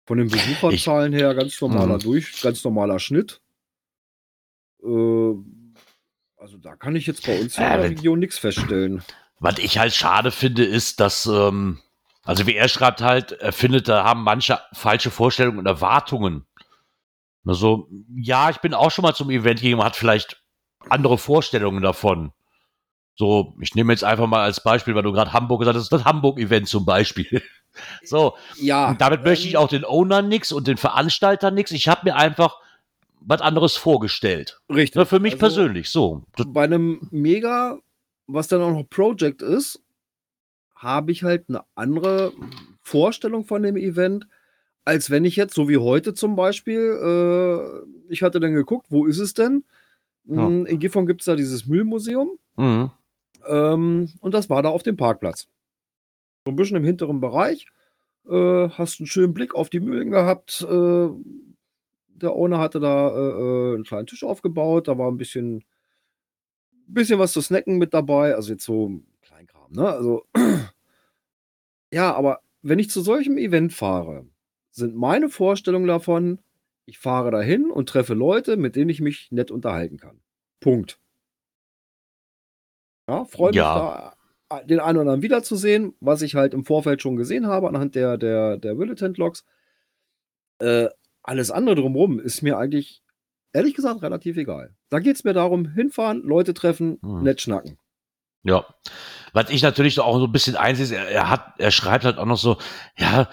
von den Besucherzahlen her ganz normaler Mhm. Durch, ganz normaler Schnitt. Äh, also da kann ich jetzt bei uns in der wenn- Region nichts feststellen. Was ich halt schade finde, ist, dass, ähm, also wie er schreibt halt, er findet, da haben manche falsche Vorstellungen und Erwartungen. Also, ja, ich bin auch schon mal zum Event gegangen, hat vielleicht andere Vorstellungen davon. So, ich nehme jetzt einfach mal als Beispiel, weil du gerade Hamburg gesagt hast, das Hamburg-Event zum Beispiel. <laughs> So, Ja, damit möchte ich ähm, auch den Owner nix und den Veranstalter nix. Ich habe mir einfach was anderes vorgestellt. richtig. Für mich Also, persönlich, so. Bei einem Mega, was dann auch noch Project ist, habe ich halt eine andere Vorstellung von dem Event, als wenn ich jetzt, so wie heute zum Beispiel, äh, ich hatte dann geguckt, wo ist es denn? Ja. Mm, In Gifhorn gibt es da dieses Müllmuseum mhm. ähm, und das war da auf dem Parkplatz. So ein bisschen im hinteren Bereich. Äh, hast einen schönen Blick auf die Mühlen gehabt. Äh, der Owner hatte da äh, äh, einen kleinen Tisch aufgebaut. Da war ein bisschen, bisschen was zu snacken mit dabei. Also jetzt so Kleinkram, ne? Also <clears throat> ja, aber wenn ich zu solchem Event fahre, sind meine Vorstellungen davon, ich fahre dahin und treffe Leute, mit denen ich mich nett unterhalten kann. Punkt. Ja, freue mich Ja. da, den einen oder anderen wiederzusehen, was ich halt im Vorfeld schon gesehen habe anhand der, der, der Willitent-Logs. Äh, alles andere drumherum ist mir eigentlich, ehrlich gesagt, relativ egal. Da geht es mir darum, hinfahren, Leute treffen, Hm. nett schnacken. Ja. Was ich natürlich auch so ein bisschen einsehe, er, er hat, er schreibt halt auch noch so, ja,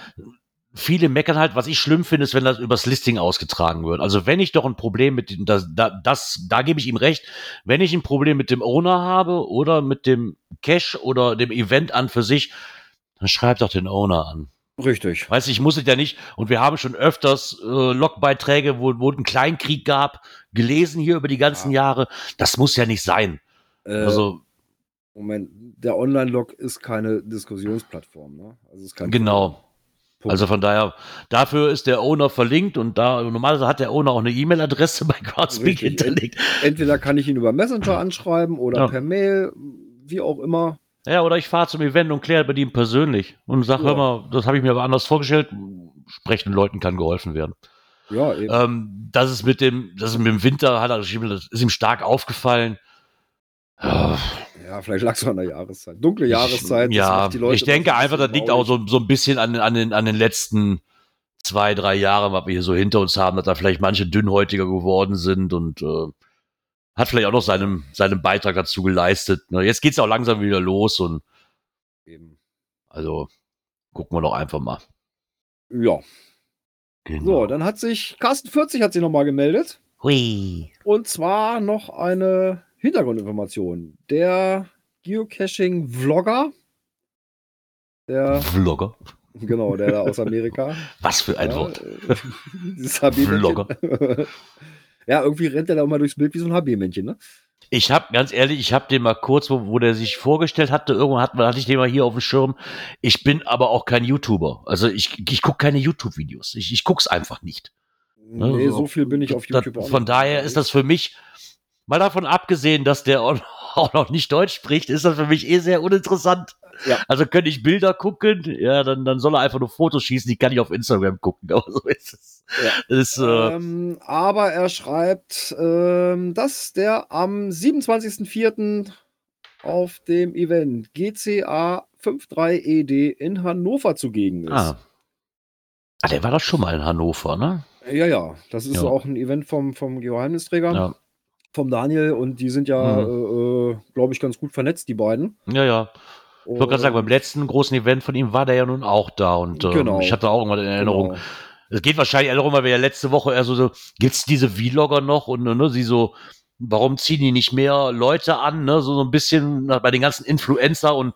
viele meckern halt, was ich schlimm finde, ist, wenn das übers Listing ausgetragen wird. Also wenn ich doch ein Problem mit dem, das, da, das, da gebe ich ihm recht, wenn ich ein Problem mit dem Owner habe oder mit dem Cache oder dem Event an für sich, dann schreibt doch den Owner an. Richtig. Weißt du, ich muss es ja nicht, und wir haben schon öfters äh, Logbeiträge, wo, wo es einen Kleinkrieg gab, gelesen hier über die ganzen Ja. Jahre. Das muss ja nicht sein. Äh, Also, Moment, der Online-Log ist keine Diskussionsplattform, ne? Also ist kein genau. Punkt. Also von daher, dafür ist der Owner verlinkt und da normalerweise hat der Owner auch eine E-Mail-Adresse <laughs> bei Richtig. hinterlegt. Entweder kann ich ihn über Messenger anschreiben oder Ja. per Mail, wie auch immer. Ja, oder ich fahre zum Event und kläre bei ihm persönlich und sage, Ja. hör mal, das habe ich mir aber anders vorgestellt. Sprechenden Leuten kann geholfen werden. Ja, eben. Ähm, das ist mit dem, das ist mit dem Winter, hat er das ist ihm stark aufgefallen. Ja, ja, vielleicht lag es an der Jahreszeit. Dunkle Jahreszeit. das ja, Leute ich denke einfach, das liegt auch so, so ein bisschen an, an, den, an den letzten zwei, drei Jahren, was wir hier so hinter uns haben, dass da vielleicht manche dünnhäutiger geworden sind und äh, hat vielleicht auch noch seinen, seinen Beitrag dazu geleistet. Ne? Jetzt geht's auch langsam wieder los und Eben. also gucken wir doch einfach mal. Ja. Genau. So, dann hat sich Carsten 40 hat sich nochmal gemeldet. Hui. Und zwar noch eine Hintergrundinformation. Der Geocaching-Vlogger, der, Vlogger. genau, der da aus <laughs> Amerika. Was für ein ja, Wort. äh. <laughs> Vlogger. <laughs> ja, irgendwie rennt er da immer durchs Bild wie so ein HB-Männchen, ne? Ich habe ganz ehrlich, ich habe den mal kurz, wo, wo der sich vorgestellt hatte, irgendwann hat, hatte ich den mal hier auf dem Schirm. Ich bin aber auch kein YouTuber. Also ich, ich gucke keine YouTube-Videos. Ich, ich guck's einfach nicht. Nee, so- so viel bin ich auf YouTube auch von daher ist das für mich, mal davon abgesehen, dass der auch auch noch nicht Deutsch spricht, ist das für mich eh sehr uninteressant. Ja. Also könnte ich Bilder gucken, ja, dann, dann soll er einfach nur Fotos schießen, die kann ich auf Instagram gucken. <laughs> Aber so ist es. Ja. Ist, äh, Ähm, aber er schreibt, ähm, dass der am 27.04. auf dem Event GCA 53ED E in Hannover zugegen ist. ah. ah, der war doch schon mal in Hannover, ne? Ja, ja, das ist Ja. auch ein Event vom, vom Geheimnisträger, Ja. Vom Daniel und die sind ja, äh, äh, glaube ich, ganz gut vernetzt, die beiden. Ja, ja. Ich wollte gerade sagen, beim letzten großen Event von ihm war der ja nun auch da und ähm, Genau. ich hatte auch irgendwann in Erinnerung. Genau. Es geht wahrscheinlich darum, weil wir ja letzte Woche eher so, so gibt's diese Vlogger noch und ne, sie so, warum ziehen die nicht mehr Leute an, ne, so, so ein bisschen na, bei den ganzen Influencer und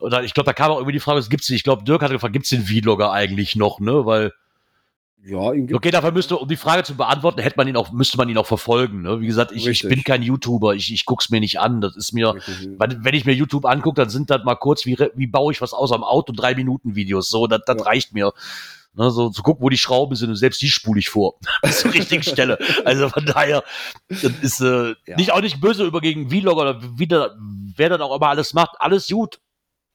oder ich glaube, da kam auch irgendwie die Frage, es gibt's. Ich glaube, Dirk hatte gefragt, gibt's den Vlogger eigentlich noch, ne, weil Ja, ihn Okay, dafür müsste, um die Frage zu beantworten, hätte man ihn auch, müsste man ihn auch verfolgen. Ne? Wie gesagt, ich, ich Richtig. bin kein YouTuber, ich, ich guck's mir nicht an. Das ist mir, wenn, wenn ich mir YouTube angucke, dann sind das mal kurz, wie, wie baue ich was aus am Auto, drei Minuten Videos. So, das, das Ja. reicht mir. Ne, so zu gucken, wo die Schrauben sind und selbst die spule ich vor. <laughs> Bis zur richtigen Stelle. Also von daher, das ist äh, Ja. nicht auch nicht böse über gegen Vlogger oder wie der, wer dann auch immer alles macht, alles gut.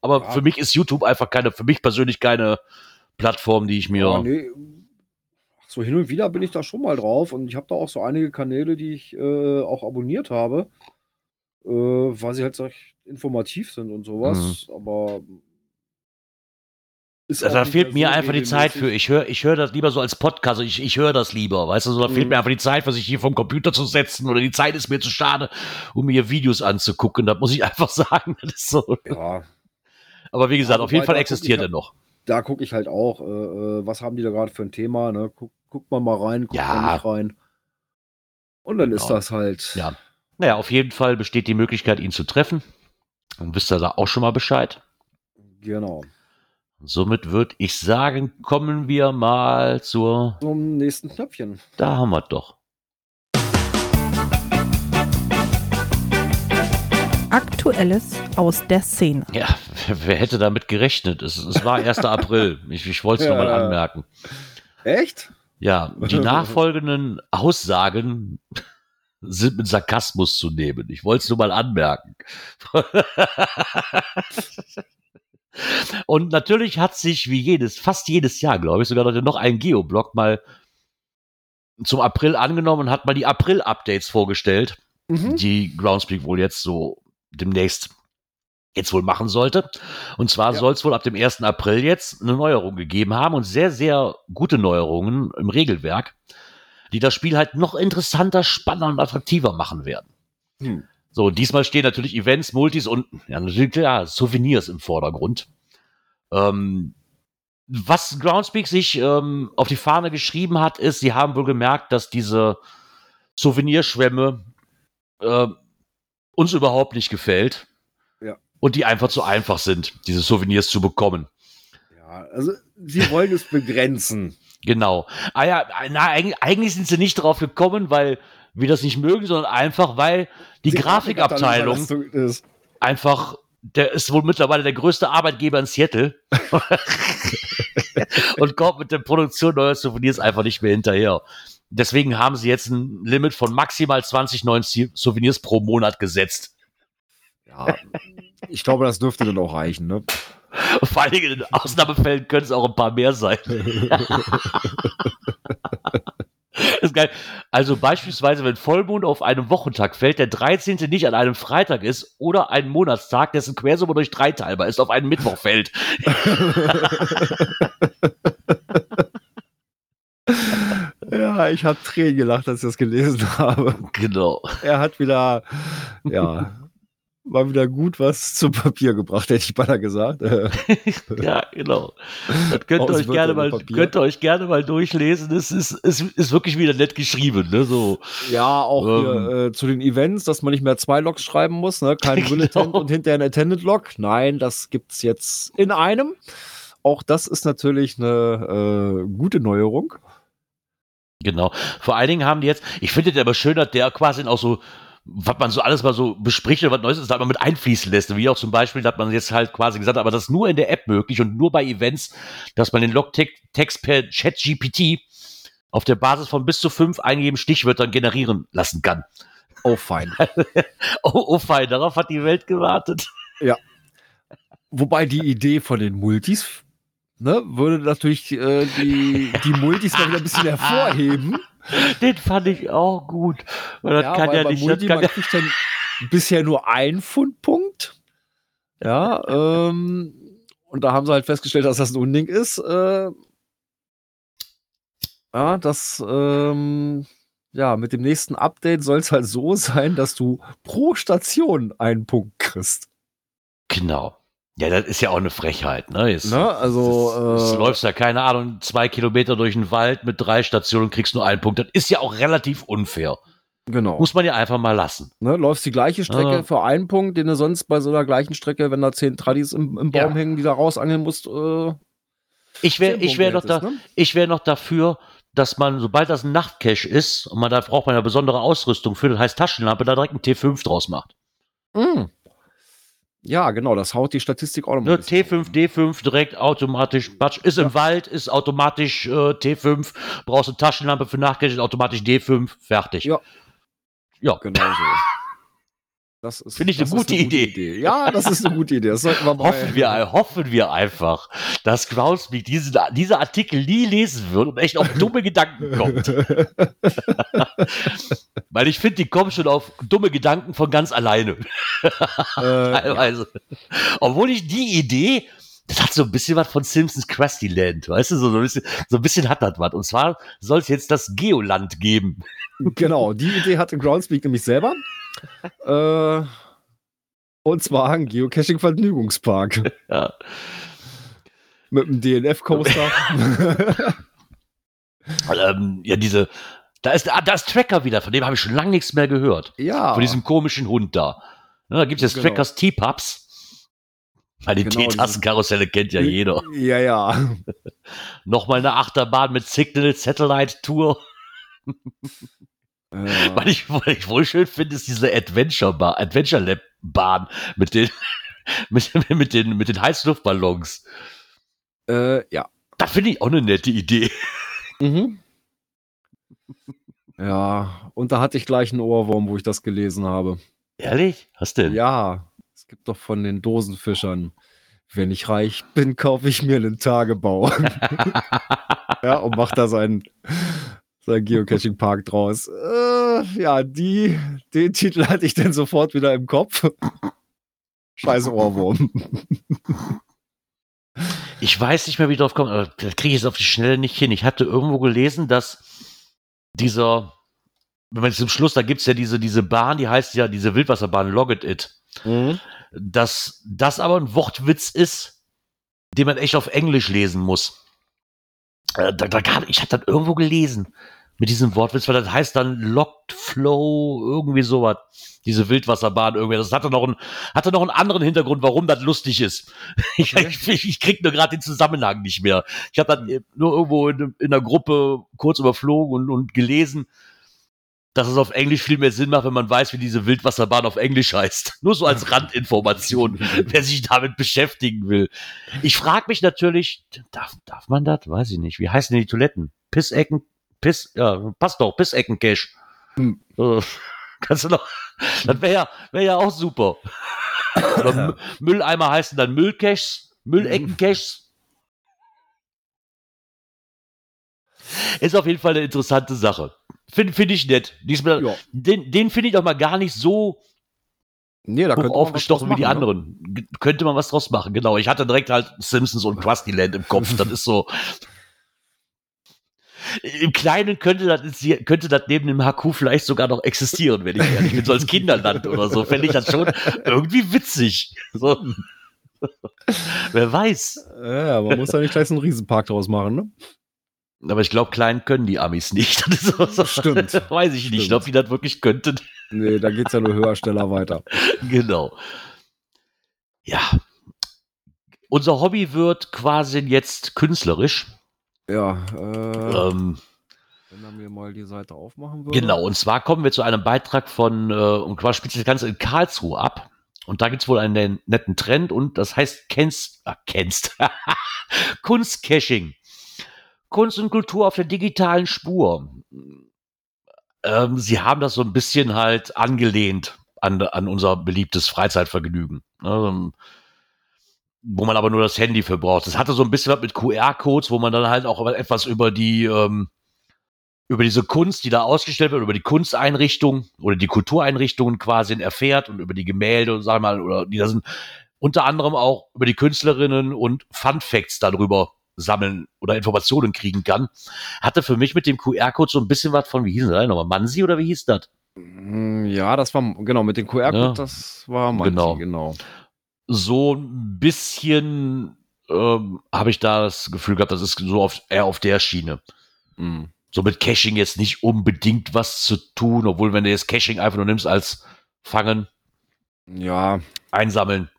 Aber Ja. für mich ist YouTube einfach keine, für mich persönlich keine Plattform, die ich mir. Nee. So hin und wieder bin ich da schon mal drauf und ich habe da auch so einige Kanäle, die ich äh, auch abonniert habe, äh, weil sie halt so informativ sind und sowas. Aber ist Also da fehlt mir einfach die Zeit für. Ich höre ich hör das lieber so als Podcast. Ich, ich höre das lieber. Weißt du, so, da fehlt Mhm. mir einfach die Zeit, für sich hier vom Computer zu setzen oder die Zeit ist mir zu schade, um mir Videos anzugucken. Da muss ich <laughs> einfach sagen. Das ist so. Ja, Aber wie gesagt, Ja, auf jeden Fall existiert er ich noch. Da gucke ich halt auch, äh, äh, was haben die da gerade für ein Thema, ne? Guck, guckt man mal rein, guckt Ja. man nicht rein. Und dann ist Genau. das halt. Ja. Naja, auf jeden Fall besteht die Möglichkeit, ihn zu treffen. Dann wisst ihr da auch schon mal Bescheid. Genau. Somit würde ich sagen, kommen wir mal zur. Zum nächsten Knöpfchen. Da haben wir doch. Aktuelles aus der Szene. Ja, wer hätte damit gerechnet? Es, es war 1. <laughs> April. Ich, ich wollte es Ja. nochmal anmerken. Echt? Ja, die <laughs> nachfolgenden Aussagen sind mit Sarkasmus zu nehmen. Ich wollte es nur mal anmerken. <laughs> Und natürlich hat sich wie jedes, fast jedes Jahr, glaube ich, sogar noch ein Geoblog mal zum April angenommen und hat mal die April-Updates vorgestellt, Mhm. die Groundspeak wohl jetzt so demnächst jetzt wohl machen sollte. Und zwar Ja. soll es wohl ab dem 1. April jetzt eine Neuerung gegeben haben und sehr, sehr gute Neuerungen im Regelwerk, die das Spiel halt noch interessanter, spannender und attraktiver machen werden. Hm. So, diesmal stehen natürlich Events, Multis und ja, natürlich klar, Souvenirs im Vordergrund. Ähm, was Groundspeak sich ähm, auf die Fahne geschrieben hat, ist, sie haben wohl gemerkt, dass diese Souvenirschwämme äh, uns überhaupt nicht gefällt. Ja. Und die einfach zu einfach sind, diese Souvenirs zu bekommen. Ja, also sie wollen es begrenzen. Genau. Ah ja, na, eigentlich, sind sie nicht drauf gekommen, weil wir das nicht mögen, sondern einfach, weil die, Grafikabteilung Grafikabteilung ist. einfach der ist wohl mittlerweile der größte Arbeitgeber in Seattle. <laughs> <laughs> und kommt mit der Produktion neuer Souvenirs einfach nicht mehr hinterher. Deswegen haben sie jetzt ein Limit von maximal 20 neuen Souvenirs pro Monat gesetzt. Ja, ich glaube, das dürfte dann auch reichen, ne? <laughs> Vor allen Dingen in Ausnahmefällen können es auch ein paar mehr sein. <laughs> ist geil. Also beispielsweise, wenn Vollmond auf einem Wochentag fällt, der 13. nicht an einem Freitag ist oder ein Monatstag, dessen Quersumme durch drei teilbar ist, auf einen Mittwoch fällt. <laughs> ja, ich habe Tränen gelacht, als ich das gelesen <laughs> habe. Genau. Er hat wieder, ja, mal wieder gut was zu Papier gebracht, hätte ich beinahe gesagt. <laughs> ja, genau. Das könnt ihr, euch gerne mal, könnt ihr euch gerne mal durchlesen. Es ist, es ist wirklich wieder nett geschrieben. Ne? So, ja, auch ähm, hier, äh, zu den Events, dass man nicht mehr zwei Logs schreiben muss. Ne? Kein <laughs> genau. Bulletin und hinterher ein Attended-Log. Nein, das gibt es jetzt in einem. Auch das ist natürlich eine äh, gute Neuerung. Genau. Vor allen Dingen haben die jetzt, ich finde der aber schön, dass der quasi auch so was man so alles mal so bespricht oder was Neues ist, da man mit einfließen lässt. Wie auch zum Beispiel, dass man jetzt halt quasi gesagt hat, aber das ist nur in der App möglich und nur bei Events, dass man den Logtext per ChatGPT auf der Basis von bis zu fünf eingegebenen Stichwörtern generieren lassen kann. Oh, fein. <laughs> oh, oh, fein. Darauf hat die Welt gewartet. Ja. Wobei die Idee von den Multis, ne, würde natürlich äh, die, die Multis mal wieder ein bisschen hervorheben. <laughs> Den fand ich auch gut. Weil das ja, kann ja nicht. Multi, man kriegt dann bisher nur einen Fundpunkt. Ja, ähm, und da haben sie halt festgestellt, dass das ein Unding ist. Äh, ja, das, ähm, ja, mit dem nächsten Update soll es halt so sein, dass du pro Station einen Punkt kriegst. Genau. Ja, das ist ja auch eine Frechheit, ne? Jetzt, ne? Also, das, äh, läufst ja, keine Ahnung, zwei Kilometer durch den Wald mit drei Stationen und kriegst nur einen Punkt. Das ist ja auch relativ unfair. Genau. Muss man ja einfach mal lassen. Ne, läufst die gleiche Strecke ja. für einen Punkt, den du sonst bei so einer gleichen Strecke, wenn da zehn Tradis im, im Baum ja. hängen, die da rausangeln musst. Äh, ich wäre ich wär noch, da, ne? wär noch dafür, dass man, sobald das ein Nachtcache ist, und man da braucht man ja besondere Ausrüstung für, das heißt Taschenlampe, da direkt ein T5 draus macht. Mm. Ja, genau, das haut die Statistik auch nochmal. Ne, T5, D5 direkt automatisch, Batsch, ist ja. im Wald, ist automatisch äh, T5, brauchst eine Taschenlampe für Nachgerichtet, automatisch D5, fertig. Ja. Ja. Genau so. Das ist, Finde ich eine, gute, eine Idee. gute, Idee. Ja, das ist eine gute Idee. Das sollten wir <laughs> mal hoffen, wir, hoffen wir einfach, dass Groundspeak diese, diese Artikel nie lesen wird und echt auf dumme Gedanken kommt. <laughs> Weil ich finde, die kommen schon auf dumme Gedanken von ganz alleine. Äh, <laughs> Teilweise. Ja. Obwohl ich die Idee, das hat so ein bisschen was von Simpsons Krusty Land, weißt du, so, so, ein, bisschen, so ein bisschen hat das was. Und zwar soll es jetzt das Geoland geben. Genau, die Idee hatte Groundspeak nämlich selber. Äh, und zwar ein Geocaching-Vergnügungspark. <laughs> Ja. Mit einem DNF-Coaster. <laughs> <laughs> ähm, ja, diese. Da ist, ah, da ist Tracker wieder, von dem habe ich schon lange nichts mehr gehört. Ja. Von diesem komischen Hund da. Ja, da gibt es jetzt genau. Trackers T-Pups. Weil die genau, Teetassenkarusselle kennt ja jeder. Ja, ja. Nochmal eine Achterbahn mit Signal Satellite Tour. Äh. Was, ich, was ich wohl schön finde, ist diese Adventure, Bar, Adventure Lab Bahn mit den, <laughs> mit, mit den, mit den Heißluftballons. Äh, ja. Da finde ich auch eine nette Idee. Mhm. <laughs> Ja, und da hatte ich gleich einen Ohrwurm, wo ich das gelesen habe. Ehrlich? Was denn? Ja, es gibt doch von den Dosenfischern. Wenn ich reich bin, kaufe ich mir einen Tagebau. <laughs> ja, und mach da seinen, sein Geocaching-Park draus. Äh, ja, die, den Titel hatte ich dann sofort wieder im Kopf. Scheiß Ohrwurm. Ich weiß nicht mehr, wie ich drauf komme, aber das kriege ich jetzt auf die Schnelle nicht hin. Ich hatte irgendwo gelesen, dass dieser, wenn man zum Schluss, da gibt es ja diese, diese Bahn, die heißt ja diese Wildwasserbahn Logit It. Mhm. Dass das aber ein Wortwitz ist, den man echt auf Englisch lesen muss. Äh, da, da gab, ich hatte das irgendwo gelesen mit diesem Wortwitz, weil das heißt dann Locked Flow, irgendwie sowas. Diese Wildwasserbahn irgendwie. Das hatte noch, einen, hatte noch einen anderen Hintergrund, warum das lustig ist. <laughs> Ich, ich, ich krieg nur gerade den Zusammenhang nicht mehr. Ich habe dann nur irgendwo in, in einer Gruppe kurz überflogen und, und gelesen, dass es auf Englisch viel mehr Sinn macht, wenn man weiß, wie diese Wildwasserbahn auf Englisch heißt. <laughs> Nur so als <laughs> Randinformation, wer sich damit beschäftigen will. Ich frage mich natürlich, darf, darf man das? Weiß ich nicht. Wie heißen denn die Toiletten? Pissecken? Piss, ja, passt doch, Pissecken-Cash. Hm. Äh, <laughs> kannst du noch, das wäre ja, wär ja auch super. M- Mülleimer heißen dann Müllcaches, Müllecken-Caches. Ist auf jeden Fall eine interessante Sache. Finde find ich nett. Diesmal, Ja. Den, den finde ich auch mal gar nicht so Nee, da hoch könnte aufgestochen wie draus die machen, ne? anderen. G- Könnte man was draus machen, genau. Ich hatte direkt halt Simpsons und Krusty Land im Kopf. Das ist so. Im Kleinen könnte das, könnte das neben dem HQ vielleicht sogar noch existieren, wenn ich ehrlich bin, so als Kinderland oder so. Fände ich das schon irgendwie witzig. So. Wer weiß. Ja, man muss da nicht gleich so einen Riesenpark draus machen, ne? Aber ich glaube, klein können die Amis nicht. So, Stimmt. Weiß ich nicht, ob die das wirklich könnten. Nee, da geht's ja nur höher, schneller weiter. Genau. Ja. Unser Hobby wird quasi jetzt künstlerisch. Ja, äh, Ähm, wenn er mir mal die Seite aufmachen würde. genau, und zwar kommen wir zu einem Beitrag von, äh, und quasi spielt sich das Ganze in Karlsruhe ab. Und da gibt es wohl einen netten Trend und das heißt kennst, ah, kennst, <laughs> Kunstcaching. Kunst und Kultur auf der digitalen Spur. Ähm, sie haben das so ein bisschen halt angelehnt an, an unser beliebtes Freizeitvergnügen. Ähm, wo man aber nur das Handy für braucht. Das hatte so ein bisschen was mit QR-Codes, wo man dann halt auch etwas über die, ähm, über diese Kunst, die da ausgestellt wird, über die Kunsteinrichtung oder die Kultureinrichtungen quasi erfährt und über die Gemälde, sag mal, oder die da sind, unter anderem auch über die Künstlerinnen und Fun Facts darüber sammeln oder Informationen kriegen kann. Hatte für mich mit dem QR-Code so ein bisschen was von, wie hieß das nochmal, Mansi oder wie hieß das? Mm, Ja, das war, genau, mit dem QR-Code, Ja. das war Manti, Genau. genau. So ein bisschen ähm, habe ich da das Gefühl gehabt, das ist so auf, eher auf der Schiene. Mm. So mit Caching jetzt nicht unbedingt was zu tun, obwohl wenn du jetzt Caching einfach nur nimmst als Fangen, Ja, einsammeln,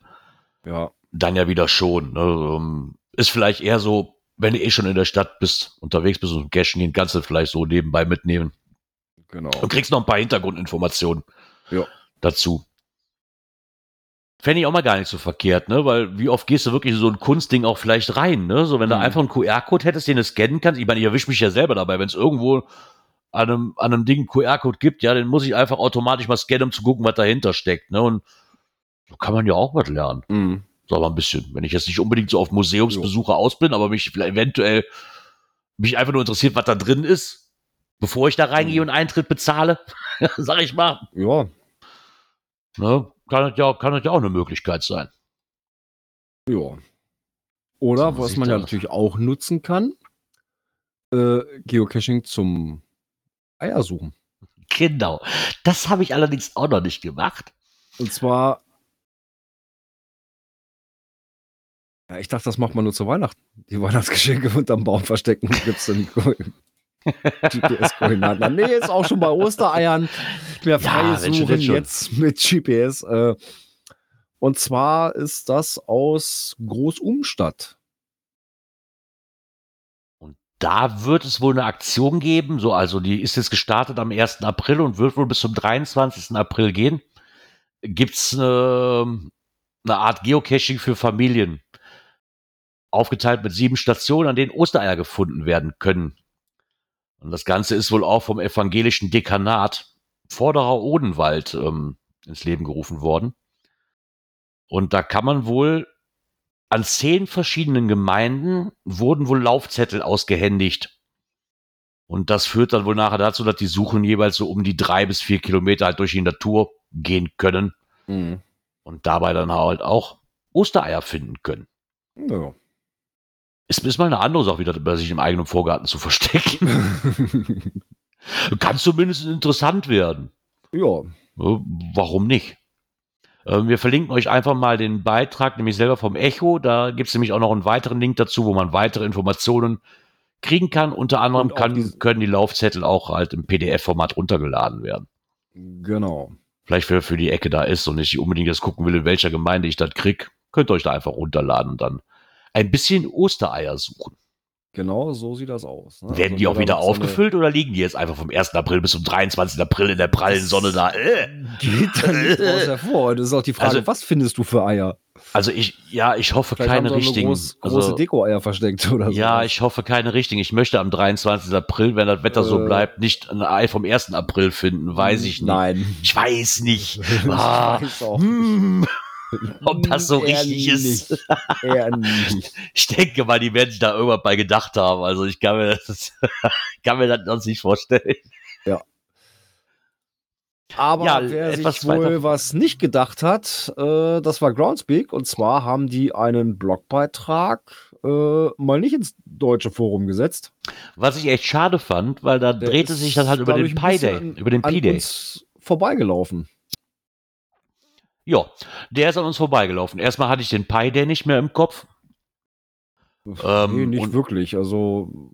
ja. dann ja wieder schon. Ne? Ähm, Ist vielleicht eher so, wenn du eh schon in der Stadt bist, unterwegs bist und Cachen gehen, kannst du vielleicht so nebenbei mitnehmen. Genau. Und kriegst noch ein paar Hintergrundinformationen Ja. dazu. Fände ich auch mal gar nicht so verkehrt, ne? Weil wie oft gehst du wirklich in so ein Kunstding auch vielleicht rein, ne? So, wenn du Mhm. einfach einen QR-Code hättest, den du scannen kannst. Ich meine, ich erwische mich ja selber dabei, wenn es irgendwo an einem, an einem Ding einen QR-Code gibt, ja, den muss ich einfach automatisch mal scannen, um zu gucken, was dahinter steckt, ne? Und so kann man ja auch was lernen. Mm. So aber ein bisschen. Wenn ich jetzt nicht unbedingt so auf Museumsbesuche aus bin, aber mich vielleicht eventuell mich einfach nur interessiert, was da drin ist, bevor ich da reingehe und Eintritt bezahle, <laughs> sag ich mal, Ja, ne, kann das ja, kann das ja auch eine Möglichkeit sein. ja. Oder So was man ja natürlich auch nutzen kann, äh, Geocaching zum Eiersuchen. Genau. Das habe ich allerdings auch noch nicht gemacht. Und zwar, ja, ich dachte, das macht man nur zu Weihnachten. Die <laughs> Weihnachtsgeschenke unterm Baum verstecken, gibt's dann <laughs> die <laughs> GPS-Koordinaten. Nee, ist auch schon bei Ostereiern. Mehr Ja, freie Suchen schon. jetzt mit GPS. Äh, und zwar ist das aus Großumstadt. Da wird es wohl eine Aktion geben, so, also die ist jetzt gestartet am 1. April und wird wohl bis zum 23. April gehen. Gibt's eine, eine Art Geocaching für Familien. Aufgeteilt mit sieben Stationen, an denen Ostereier gefunden werden können. Und das Ganze ist wohl auch vom evangelischen Dekanat Vorderer Odenwald ähm, ins Leben gerufen worden. Und da kann man wohl an zehn verschiedenen Gemeinden wurden wohl Laufzettel ausgehändigt. Und das führt dann wohl nachher dazu, dass die Suchen jeweils so um die drei bis vier Kilometer halt durch die Natur gehen können Mhm. und dabei dann halt auch Ostereier finden können. Ja. Ist, ist mal eine andere Sache, wieder bei sich im eigenen Vorgarten zu verstecken. <laughs> Kann zumindest interessant werden. ja. Warum nicht? Ähm, Wir verlinken euch einfach mal den Beitrag, nämlich selber vom Echo. Da gibt es nämlich auch noch einen weiteren Link dazu, wo man weitere Informationen kriegen kann. Unter anderem kann, diese- können die Laufzettel auch halt im PDF-Format runtergeladen werden. Genau. Vielleicht wer für die Ecke da ist und nicht unbedingt jetzt gucken will, in welcher Gemeinde ich das krieg, könnt ihr euch da einfach runterladen und dann ein bisschen Ostereier suchen. Genau so sieht das aus. Ne? Werden Also die auch wieder damit seine- aufgefüllt oder liegen die jetzt einfach vom 1. April bis zum 23. April in der prallen Sonne da? Äh. Geht da nicht <laughs> draus hervor. Das ist auch die Frage, Also- was findest du für Eier? Also ich, ja, ich hoffe Vielleicht keine richtigen. Eine groß, große also, Deko-Eier versteckt oder so. ja, ich hoffe keine richtigen. Ich möchte am 23. April, wenn das Wetter so Äh. bleibt, nicht ein Ei vom 1. April finden. Weiß ich nicht. Nein. Ich weiß nicht. <laughs> Ich Ah, weiß auch hm, <laughs> ob das so Eher richtig ist. nicht. <laughs> Eher nicht. Ich denke mal, die werden sich da irgendwas bei gedacht haben. Also ich kann mir das, <laughs> kann mir das sonst nicht vorstellen. Aber Ja, wer etwas sich wohl weiter- was nicht gedacht hat, äh, das war Groundspeak. Und zwar haben die einen Blogbeitrag äh, mal nicht ins deutsche Forum gesetzt. Was ich echt schade fand, weil da Der drehte ist sich das halt über den ein Pi Day. bisschen Über den An Pi Day. uns vorbeigelaufen. Ja, der ist an uns vorbeigelaufen. Erstmal hatte ich den Pi Day nicht mehr im Kopf. Ähm, nee, nicht und- wirklich. Also,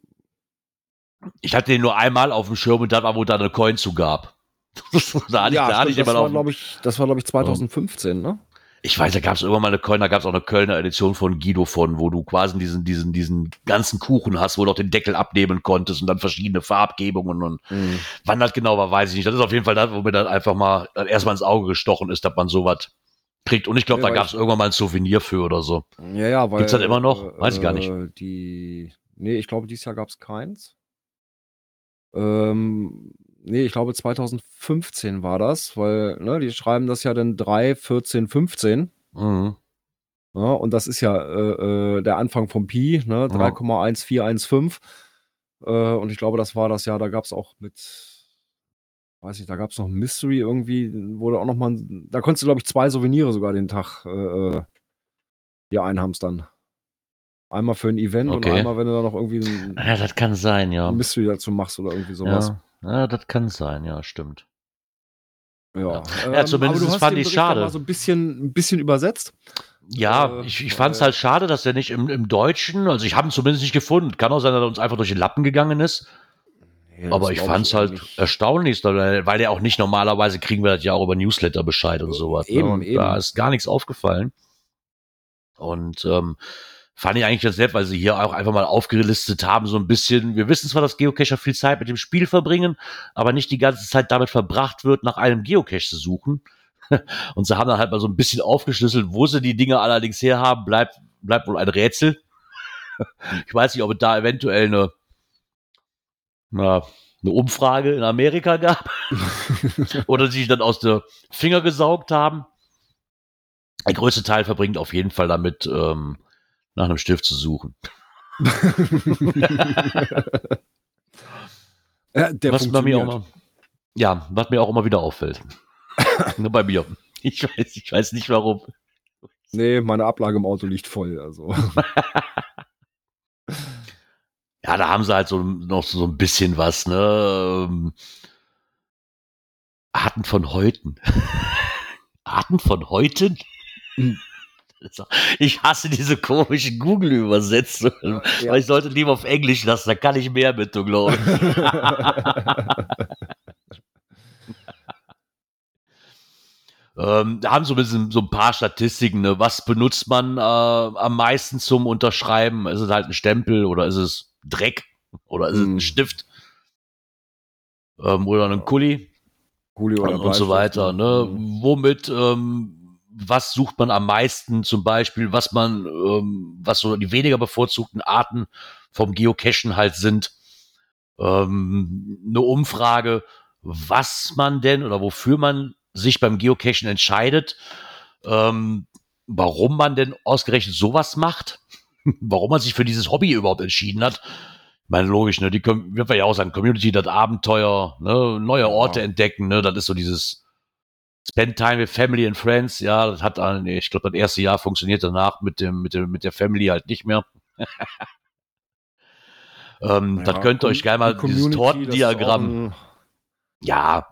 Ich hatte den nur einmal auf dem Schirm und das war, wo da eine Coin zu gab. <laughs> da hatte ich, da hatte ich das, war, ich, das war, glaube ich, 2015, ne? Ich weiß, da gab es irgendwann mal eine da gab es auch eine Kölner Edition von Guido von, wo du quasi diesen, diesen, diesen ganzen Kuchen hast, wo du auch den Deckel abnehmen konntest und dann verschiedene Farbgebungen und Mhm. wann das genau war, weiß ich nicht. Das ist auf jeden Fall das, wo mir dann einfach mal äh, erstmal ins Auge gestochen ist, dass man sowas kriegt. Und ich glaube, Ja, da gab es irgendwann mal ein Souvenir für oder so. Ja, ja, weil. Gibt's das immer noch? Weiß ich gar nicht. äh, Die, nee, ich glaube, dieses Jahr gab es keins. Ähm, nee, ich glaube, 2015 war das, weil, ne, die schreiben das ja dann 3, 14, 15. Mhm. Ja, und das ist ja äh, äh, der Anfang vom Pi, ne, 3,1415. Äh, und ich glaube, das war das Jahr, da gab es auch mit, weiß ich, da gab es noch ein Mystery irgendwie, wo du auch noch mal, da konntest du, glaube ich, zwei Souvenirs sogar den Tag äh, äh, dir einhamstern. Einmal für ein Event und Okay. einmal, wenn du da noch irgendwie ein, Ja, das kann sein, ja. ein Mystery dazu machst oder irgendwie sowas. Ja. Ja, das kann sein, ja, stimmt. Ja, Ja, zumindest aber fand den dann schade. so ein bisschen, ein bisschen übersetzt. Ja, Äh, ich, ich fand es weil- halt schade, dass der nicht im, im Deutschen, also ich habe ihn zumindest nicht gefunden. Kann auch sein, dass er uns einfach durch die Lappen gegangen ist. Ja, aber ich fand es halt erstaunlich, weil, weil der auch nicht normalerweise kriegen wir das ja auch über Newsletter Bescheid und sowas. Eben, ne? und eben. Da ist gar nichts aufgefallen. Und ähm, fand ich eigentlich ganz nett, weil sie hier auch einfach mal aufgelistet haben, so ein bisschen. Wir wissen zwar, dass Geocacher viel Zeit mit dem Spiel verbringen, aber nicht die ganze Zeit damit verbracht wird, nach einem Geocache zu suchen. <laughs> Und sie haben dann halt mal so ein bisschen aufgeschlüsselt, wo sie die Dinge allerdings herhaben, bleibt, bleibt wohl ein Rätsel. <laughs> Ich weiß nicht, ob es da eventuell eine, na, eine Umfrage in Amerika gab <laughs> oder sie sich dann aus der Finger gesaugt haben. Der größte Teil verbringt auf jeden Fall damit, ähm, nach einem Stift zu suchen. <laughs> <laughs> ja, was bei mir auch mal, ja, was mir auch immer wieder auffällt. <laughs> Nur bei mir. Ich weiß, ich weiß nicht warum. Nee, meine Ablage im Auto liegt voll. Also. Ja, da haben sie halt so noch so ein bisschen was, ne? Ähm, Arten von Häuten. Arten von Häuten? Ich hasse diese komischen Google-Übersetzungen. Ja. Weil ich sollte lieber auf Englisch lassen, da kann ich mehr mit, du glaube ich. <laughs> ähm, da haben so ein bisschen so ein paar Statistiken, ne? Was benutzt man äh, am meisten zum Unterschreiben? Ist es halt ein Stempel oder ist es Dreck? Oder ist es ein Stift? Ähm, oder ein Kuli? Kuli oder und, und so weiter. Ne? Mhm. Womit, ähm, was sucht man am meisten zum Beispiel, was man, ähm, was so die weniger bevorzugten Arten vom Geocachen halt sind. Ähm, eine Umfrage, was man denn oder wofür man sich beim Geocachen entscheidet, ähm, warum man denn ausgerechnet sowas macht, <laughs> warum man sich für dieses Hobby überhaupt entschieden hat. Ich meine, logisch, ne, die können, wird man ja auch sagen, Community, das Abenteuer, ne, neue Orte Ja. entdecken, ne, das ist so dieses Spend Time with Family and Friends, ja, das hat, äh, nee, ich glaube, das erste Jahr funktioniert danach mit dem, mit dem, mit der Family halt nicht mehr. <laughs> ähm, das Ja, könnt ihr euch gerne mal, die dieses das Tortendiagramm, ein- ja,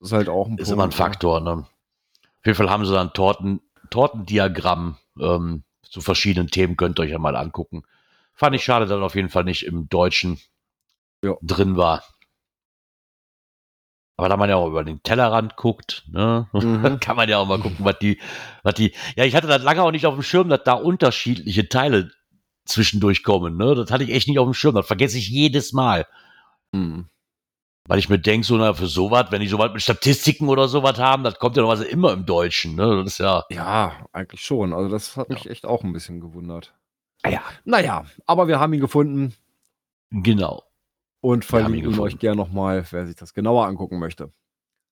ist halt auch ein ist immer ein Faktor, ne. Auf jeden Fall haben sie dann Torten, Tortendiagramm, ähm, zu verschiedenen Themen könnt ihr euch ja mal angucken. Fand ich schade, dass er auf jeden Fall nicht im Deutschen Ja. drin war. Aber da man ja auch über den Tellerrand guckt, ne, Mhm. <laughs> kann man ja auch mal gucken, was die, was die, ja, ich hatte das lange auch nicht auf dem Schirm, dass da unterschiedliche Teile zwischendurch kommen. Ne? Das hatte ich echt nicht auf dem Schirm. Das vergesse ich jedes Mal. Hm. Weil ich mir denke, so, na, für sowas, wenn die sowas mit Statistiken oder sowas haben, das kommt ja normalerweise immer im Deutschen. Ne? Das ist ja. Ja, eigentlich schon. Also das hat mich echt auch ein bisschen gewundert. Ah Ja, Naja, aber wir haben ihn gefunden genau. Und verlinken ihn euch gerne nochmal, wer sich das genauer angucken möchte.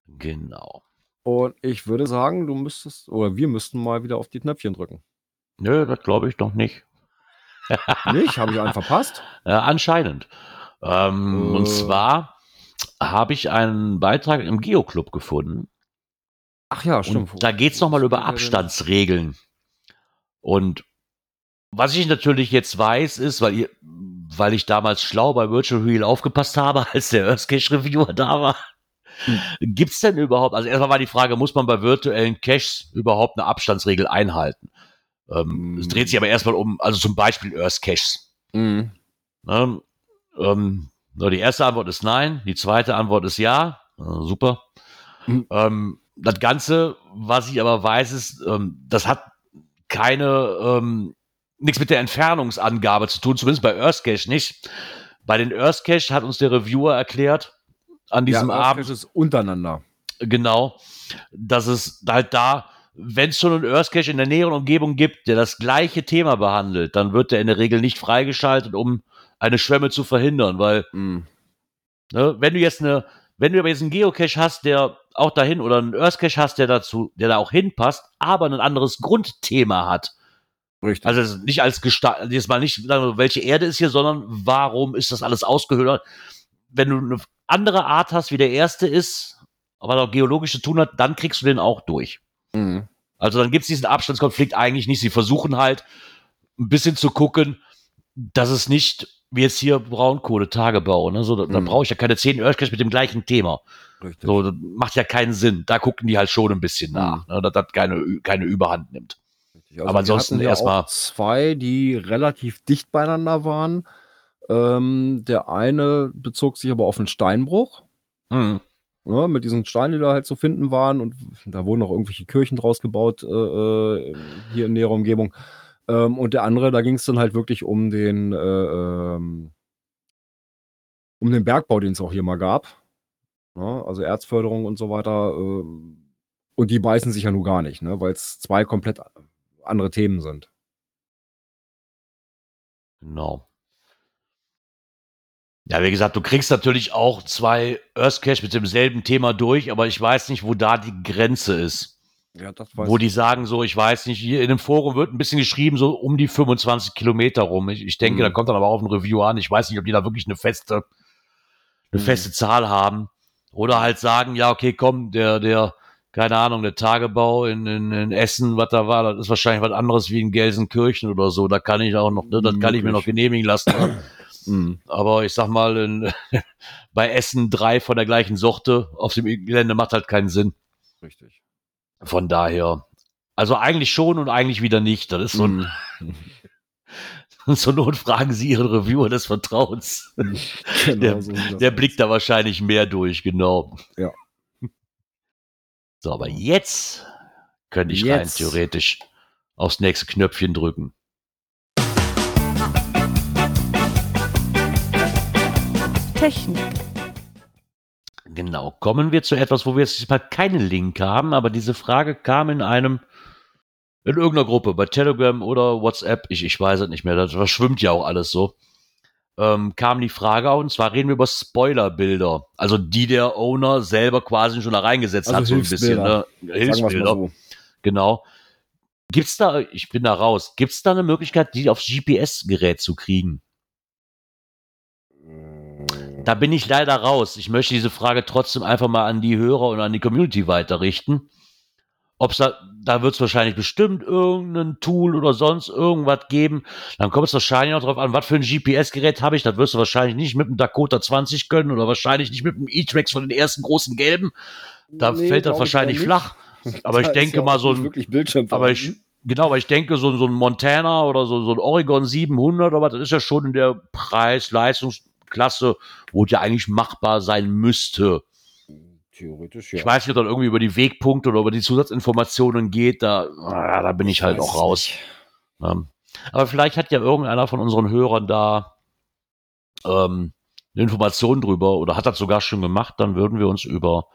Genau. Und ich würde sagen, du müsstest, oder wir müssten mal wieder auf die Knöpfchen drücken. Nö, das glaube ich noch nicht. <laughs> Nicht? Habe ich einen verpasst? <laughs> Ja, anscheinend. Ähm, Äh. Und zwar habe ich einen Beitrag im Geoclub gefunden. Ach ja, stimmt. Und da geht es nochmal über Abstandsregeln. Und was ich natürlich jetzt weiß, ist, weil, ihr, weil ich damals schlau bei Virtual Real aufgepasst habe, <laughs> als der Earthcache Reviewer da war. Gibt es denn überhaupt, also erstmal war die Frage, muss man bei virtuellen Caches überhaupt eine Abstandsregel einhalten? Ähm, Mm. Es dreht sich aber erstmal um, also zum Beispiel Earth Caches. Mhm. Ne? Ähm, so, die erste Antwort ist nein, die zweite Antwort ist ja. Äh, super. Mhm. Ähm, das Ganze, was ich aber weiß, ist, ähm, das hat keine, ähm, nichts mit der Entfernungsangabe zu tun, zumindest bei Earthcache nicht. Bei den Earthcache hat uns der Reviewer erklärt, an diesem ja, Abend, Earthcache ist untereinander. genau, dass es halt da, wenn es schon einen Earthcache in der näheren Umgebung gibt, der das gleiche Thema behandelt, dann wird der in der Regel nicht freigeschaltet, um eine Schwemme zu verhindern, weil Mhm. Ne, wenn du jetzt eine, wenn du aber jetzt einen Geocache hast, der auch dahin oder einen Earthcache hast, der dazu, der da auch hinpasst, aber ein anderes Grundthema hat. Richtig. Also nicht als Gestalt, jetzt mal nicht, welche Erde ist hier, sondern warum ist das alles ausgehöhlt? Wenn du eine andere Art hast, wie der erste ist, aber auch geologisch zu tun hat, dann kriegst du den auch durch. mhm. Also dann gibt es diesen Abstandskonflikt eigentlich nicht. Sie versuchen halt ein bisschen zu gucken, dass es nicht, wie jetzt hier Braunkohle-Tagebau, ne? so, da, Mhm. brauche ich ja keine zehn Earthcache mit dem gleichen Thema. Richtig. So, das macht ja keinen Sinn. Da gucken die halt schon ein bisschen nach, ne? dass das keine, keine Überhand nimmt. Richtig. aber ansonsten ja erstmal- auch zwei, die relativ dicht beieinander waren. Ähm, der eine bezog sich aber auf einen Steinbruch. Mhm. Ja, mit diesen Steinen, die da halt zu finden waren. Und da wurden auch irgendwelche Kirchen draus gebaut, äh, äh, hier in näherer Umgebung. Ähm, und der andere, da ging es dann halt wirklich um den, äh, ähm, um den Bergbau, den es auch hier mal gab. Ja, also Erzförderung und so weiter. ähm, und die beißen sich ja nun gar nicht, ne, weil es zwei komplett andere Themen sind. Genau. Ja, wie gesagt, du kriegst natürlich auch zwei Earthcache mit demselben Thema durch, aber ich weiß nicht, wo da die Grenze ist. Ja, das wo die sagen so, ich weiß nicht, hier in dem Forum wird ein bisschen geschrieben, so um die 25 Kilometer rum. Ich, ich denke, Mhm. da kommt dann aber auch ein Review an. Ich weiß nicht, ob die da wirklich eine feste, eine Mhm. feste Zahl haben. Oder halt sagen, ja, okay, komm, der, der, keine Ahnung, der Tagebau in, in, in Essen, was da war, das ist wahrscheinlich was anderes wie in Gelsenkirchen oder so. Da kann ich auch noch, ne, das kann ich mir noch genehmigen lassen. <clears throat> Mhm. Aber ich sag mal, in, <laughs> bei Essen drei von der gleichen Sorte auf dem Gelände macht halt keinen Sinn. Richtig. Von daher, also eigentlich schon und eigentlich wieder nicht. Das ist so ein, Mhm. <laughs> zur Not fragen Sie Ihren Reviewer des Vertrauens. <laughs> Genau, Der- so Der blickt da wahrscheinlich mehr durch, genau. Ja. So, aber jetzt könnte ich rein Jetzt. theoretisch aufs nächste Knöpfchen drücken. Technik. Genau. Kommen wir zu etwas, wo wir jetzt mal keinen Link haben, aber diese Frage kam in einem, in irgendeiner Gruppe, bei Telegram oder WhatsApp, ich, ich weiß es nicht mehr, das verschwimmt ja auch alles so. Ähm, kam die Frage auf, und zwar reden wir über Spoilerbilder, also die der Owner selber quasi schon da reingesetzt Also hat, so ein bisschen. Ne? Es Hilfsbilder, so. genau. Gibt's da, ich bin da raus, gibt's da eine Möglichkeit, die aufs GPS-Gerät zu kriegen? Da bin ich leider raus. Ich möchte diese Frage trotzdem einfach mal an die Hörer und an die Community weiterrichten. Ob's da, da wird es wahrscheinlich bestimmt irgendein Tool oder sonst irgendwas geben. Dann kommt es wahrscheinlich noch drauf an, was für ein GPS-Gerät habe ich. Das wirst du wahrscheinlich nicht mit dem Dakota 20 können oder wahrscheinlich nicht mit dem E-Trax von den ersten großen gelben. Da Nee, fällt das wahrscheinlich flach. <laughs> Aber ich denke ja mal so ein, wirklich Bildschirm aber ich, genau, aber ich denke, so, so ein Montana oder so, so ein Oregon 700, aber das ist ja schon in der Preis-Leistungsklasse, wo es ja eigentlich machbar sein müsste. Theoretisch, ja. Ich weiß nicht, ob das irgendwie über die Wegpunkte oder über die Zusatzinformationen geht, da, ah, da bin ich halt weiß auch raus. nicht. Ähm, Aber vielleicht hat ja irgendeiner von unseren Hörern da ähm, eine Information drüber oder hat das sogar schon gemacht, dann würden wir uns über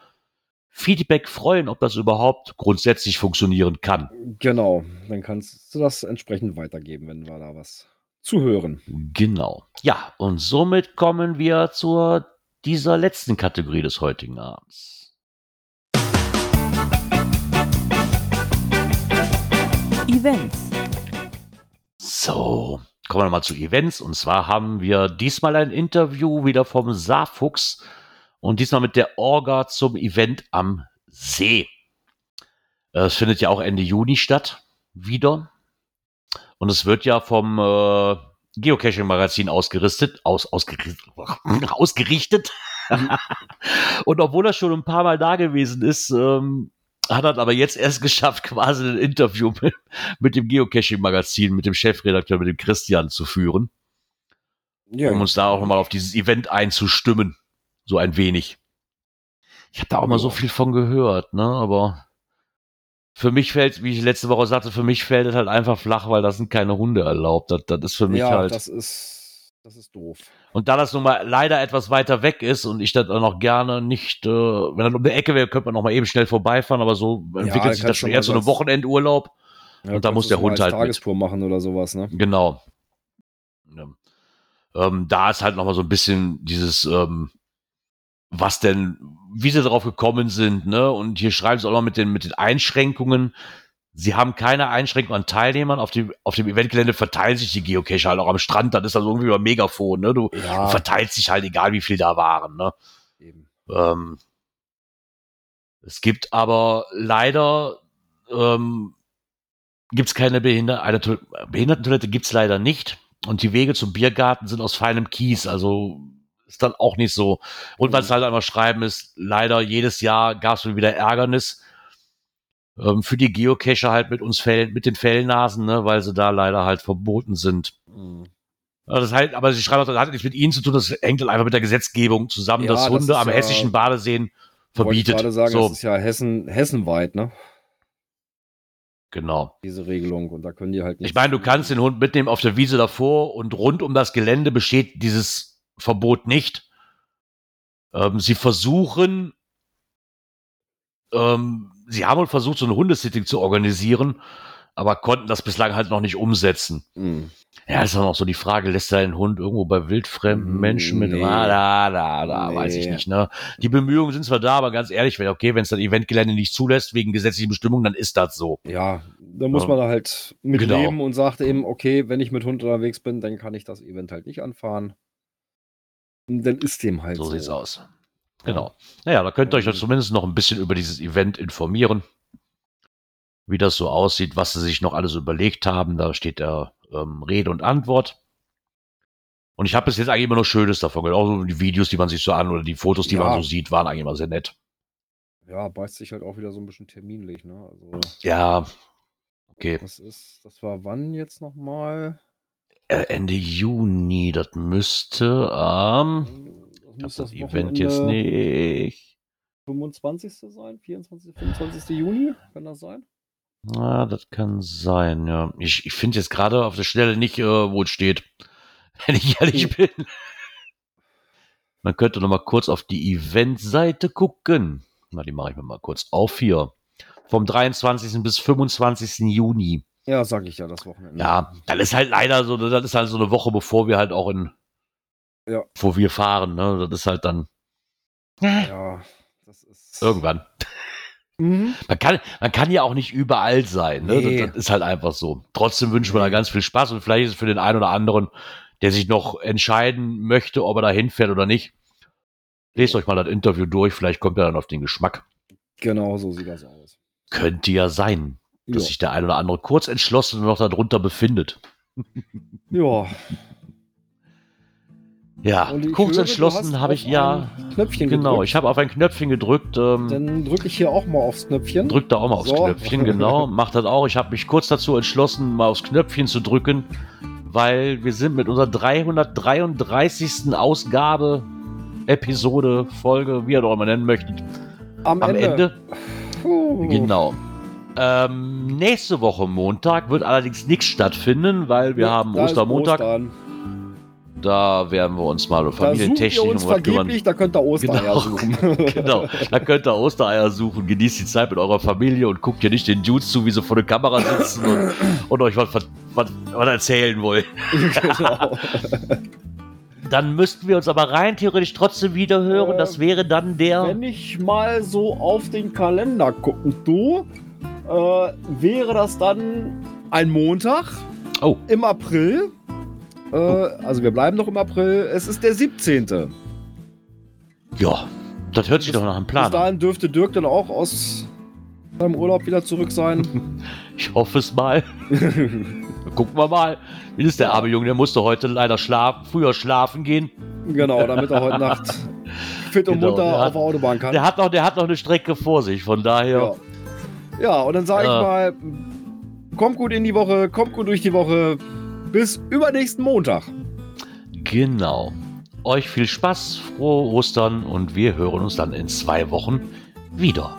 Feedback freuen, ob das überhaupt grundsätzlich funktionieren kann. Genau, dann kannst du das entsprechend weitergeben, wenn wir da was zu hören. Genau. Ja, und somit kommen wir zu dieser letzten Kategorie des heutigen Abends. Events. So, kommen wir mal zu Events. Und zwar haben wir diesmal ein Interview wieder vom Saarfuchs und diesmal mit der Orga zum Event am See. Es findet ja auch Ende Juni statt, wieder. Und es wird ja vom äh, Geocaching-Magazin ausgerüstet, aus, ausgerichtet, ausgerichtet. <laughs> und obwohl er schon ein paar Mal da gewesen ist, ähm, hat er aber jetzt erst <laughs> geschafft, quasi ein Interview mit, mit dem Geocaching-Magazin, mit dem Chefredakteur, mit dem Christian zu führen. Ja, um uns da auch nochmal auf dieses Event einzustimmen. So ein wenig. Ich habe da auch mal so viel von gehört, ne? Aber für mich fällt, wie ich letzte Woche sagte, für mich fällt es halt einfach flach, weil da sind keine Hunde erlaubt. Das, das ist für mich ja halt. das ist, das ist doof. Und da das nun mal leider etwas weiter weg ist und ich das dann auch gerne nicht, äh, wenn dann um die Ecke wäre, könnte man noch mal eben schnell vorbeifahren, aber so entwickelt dann sich das schon eher zu einem das- Wochenendurlaub. Ja, Und da muss der so Hund halt mit. Tagestour machen oder sowas, ne? Genau. Ja. Ähm, da ist halt noch mal so ein bisschen dieses, ähm, was denn, wie sie darauf gekommen sind, ne? Und hier schreiben sie auch noch mit den, mit den Einschränkungen. Sie haben keine Einschränkungen an Teilnehmern. Auf dem, auf dem Eventgelände verteilen sich die Geocacher halt auch am Strand. Das ist also irgendwie über Megafon, ne? Du, Ja, verteilst sich halt, egal wie viel da waren, ne? eben. Ähm, es gibt aber leider ähm, gibt es keine Behinder eine To- Behindertentoilette gibt es leider nicht und die Wege zum Biergarten sind aus feinem Kies, also ist dann auch nicht so. Und weil es halt einmal schreiben ist, leider jedes Jahr gab es wieder Ärgernis ähm, für die Geocacher halt mit uns Fell, mit den Fellnasen, ne, weil sie da leider halt verboten sind. Mhm. Ja, Das heißt, aber sie schreiben auch, das hat nichts mit ihnen zu tun, das hängt halt einfach mit der Gesetzgebung zusammen, Ja, dass das Hunde ist am ja- hessischen Badeseen ich verbietet. gerade sagen, so, das ist ja Hessen, hessenweit, ne? genau. Diese Regelung. Und da können die halt nicht. Ich meine, du kannst den Hund mitnehmen auf der Wiese davor und rund um das Gelände besteht dieses Verbot nicht. Ähm, sie versuchen, ähm, sie haben wohl versucht, so ein Hundesitting zu organisieren, aber konnten das bislang halt noch nicht umsetzen. Mhm. Ja, ist dann auch so die Frage, lässt er den Hund irgendwo bei wildfremden Mm, Menschen mit? nee. Ah, da, da, da, Nee. weiß ich nicht, ne? Die Bemühungen sind zwar da, aber ganz ehrlich, wenn, okay, wenn es das Eventgelände nicht zulässt, wegen gesetzlichen Bestimmungen, dann ist das so. Ja, da muss Ja. man da halt mit Genau. leben und sagt eben, okay, wenn ich mit Hund unterwegs bin, dann kann ich das Event halt nicht anfahren. Und dann ist dem halt So so. sieht's aus. Genau. Naja, da könnt ihr euch Ähm. zumindest noch ein bisschen über dieses Event informieren. Wie das so aussieht, was sie sich noch alles überlegt haben. Da steht der ähm, Rede und Antwort. Und ich habe bis jetzt eigentlich immer nur Schönes davon gehört. Auch so die Videos, die man sich so an oder die Fotos, die Ja. man so sieht, waren eigentlich immer sehr nett. Ja, beißt sich halt auch wieder so ein bisschen terminlich, ne? Also, Ja, okay. das ist, das war wann jetzt nochmal? Äh, Ende Juni, das müsste am. ich muss das das Event jetzt nicht. 25. sein? 24., 25. Juni? Kann das sein? Na, das kann sein, ja. Ich, ich finde jetzt gerade auf der Stelle nicht, äh, wo es steht. <laughs> Wenn ich ehrlich bin. Man könnte noch mal kurz auf die Eventseite gucken. Na, die mache ich mir mal kurz auf hier. Vom 23. bis 25. Juni. Ja, sag ich ja, das Wochenende. Ja, das ist halt leider so, das ist halt so eine Woche, bevor wir halt auch in, Ja. wo wir fahren, ne? Das ist halt dann Ja, das ist. irgendwann. Mhm. Man kann, man kann ja auch nicht überall sein. Ne? Nee. Das, das ist halt einfach so. Trotzdem wünschen wir da ganz viel Spaß und vielleicht ist es für den einen oder anderen, der sich noch entscheiden möchte, ob er da hinfährt oder nicht. Lest euch mal das Interview durch, vielleicht kommt er dann auf den Geschmack. Genau so sieht das aus. Könnte ja sein, dass Ja. sich der ein oder andere kurz entschlossen noch darunter befindet. ja. Ja, ich kurz entschlossen habe ich ja. Knöpfchen Genau, gedrückt. ich habe auf ein Knöpfchen gedrückt. Ähm, Dann drücke ich hier auch mal aufs Knöpfchen. Drück da auch mal aufs So. Knöpfchen, <laughs> genau. Mach das auch. Ich habe mich kurz dazu entschlossen, mal aufs Knöpfchen zu drücken, weil wir sind mit unserer 333. Ausgabe, Episode, Folge, wie ihr das auch immer nennen möchtet, am, am Ende. Puh. Genau. Ähm, nächste Woche Montag wird allerdings nichts stattfinden, weil wir Ja, haben Ostermontag. Ostern. Da werden wir uns mal familientechnisch um was kümmern. vergeblich, da könnt ihr Ostereier Genau. suchen. <laughs> Genau, da könnt ihr Ostereier suchen, genießt die Zeit mit eurer Familie und guckt ja nicht den Dudes zu, wie sie vor der Kamera sitzen und, <clears throat> und euch was, was, was, erzählen wollen. <laughs> genau. <laughs> Dann müssten wir uns aber rein theoretisch trotzdem wieder hören. Äh, Das wäre dann der. Wenn ich mal so auf den Kalender gucken du, äh, wäre das dann ein Montag Oh, im April. Äh, also wir bleiben noch im April. Es ist der 17. ja, das hört sich doch nach einem Bis Plan an. dahin dürfte Dirk dann auch aus seinem Urlaub wieder zurück sein. <laughs> Ich hoffe es mal. <laughs> Gucken wir mal. Wie ist der arme Junge? Der musste heute leider schlafen, früher schlafen gehen. genau, damit er heute Nacht <laughs> fit und Genau, munter auf hat- der Autobahn kann. Der hat noch, der hat noch eine Strecke vor sich. Von daher. Ja. ja, und dann sage Ja. ich mal, kommt gut in die Woche, kommt gut durch die Woche. Bis übernächsten Montag. Genau. Euch viel Spaß, frohe Ostern und wir hören uns dann in zwei Wochen wieder.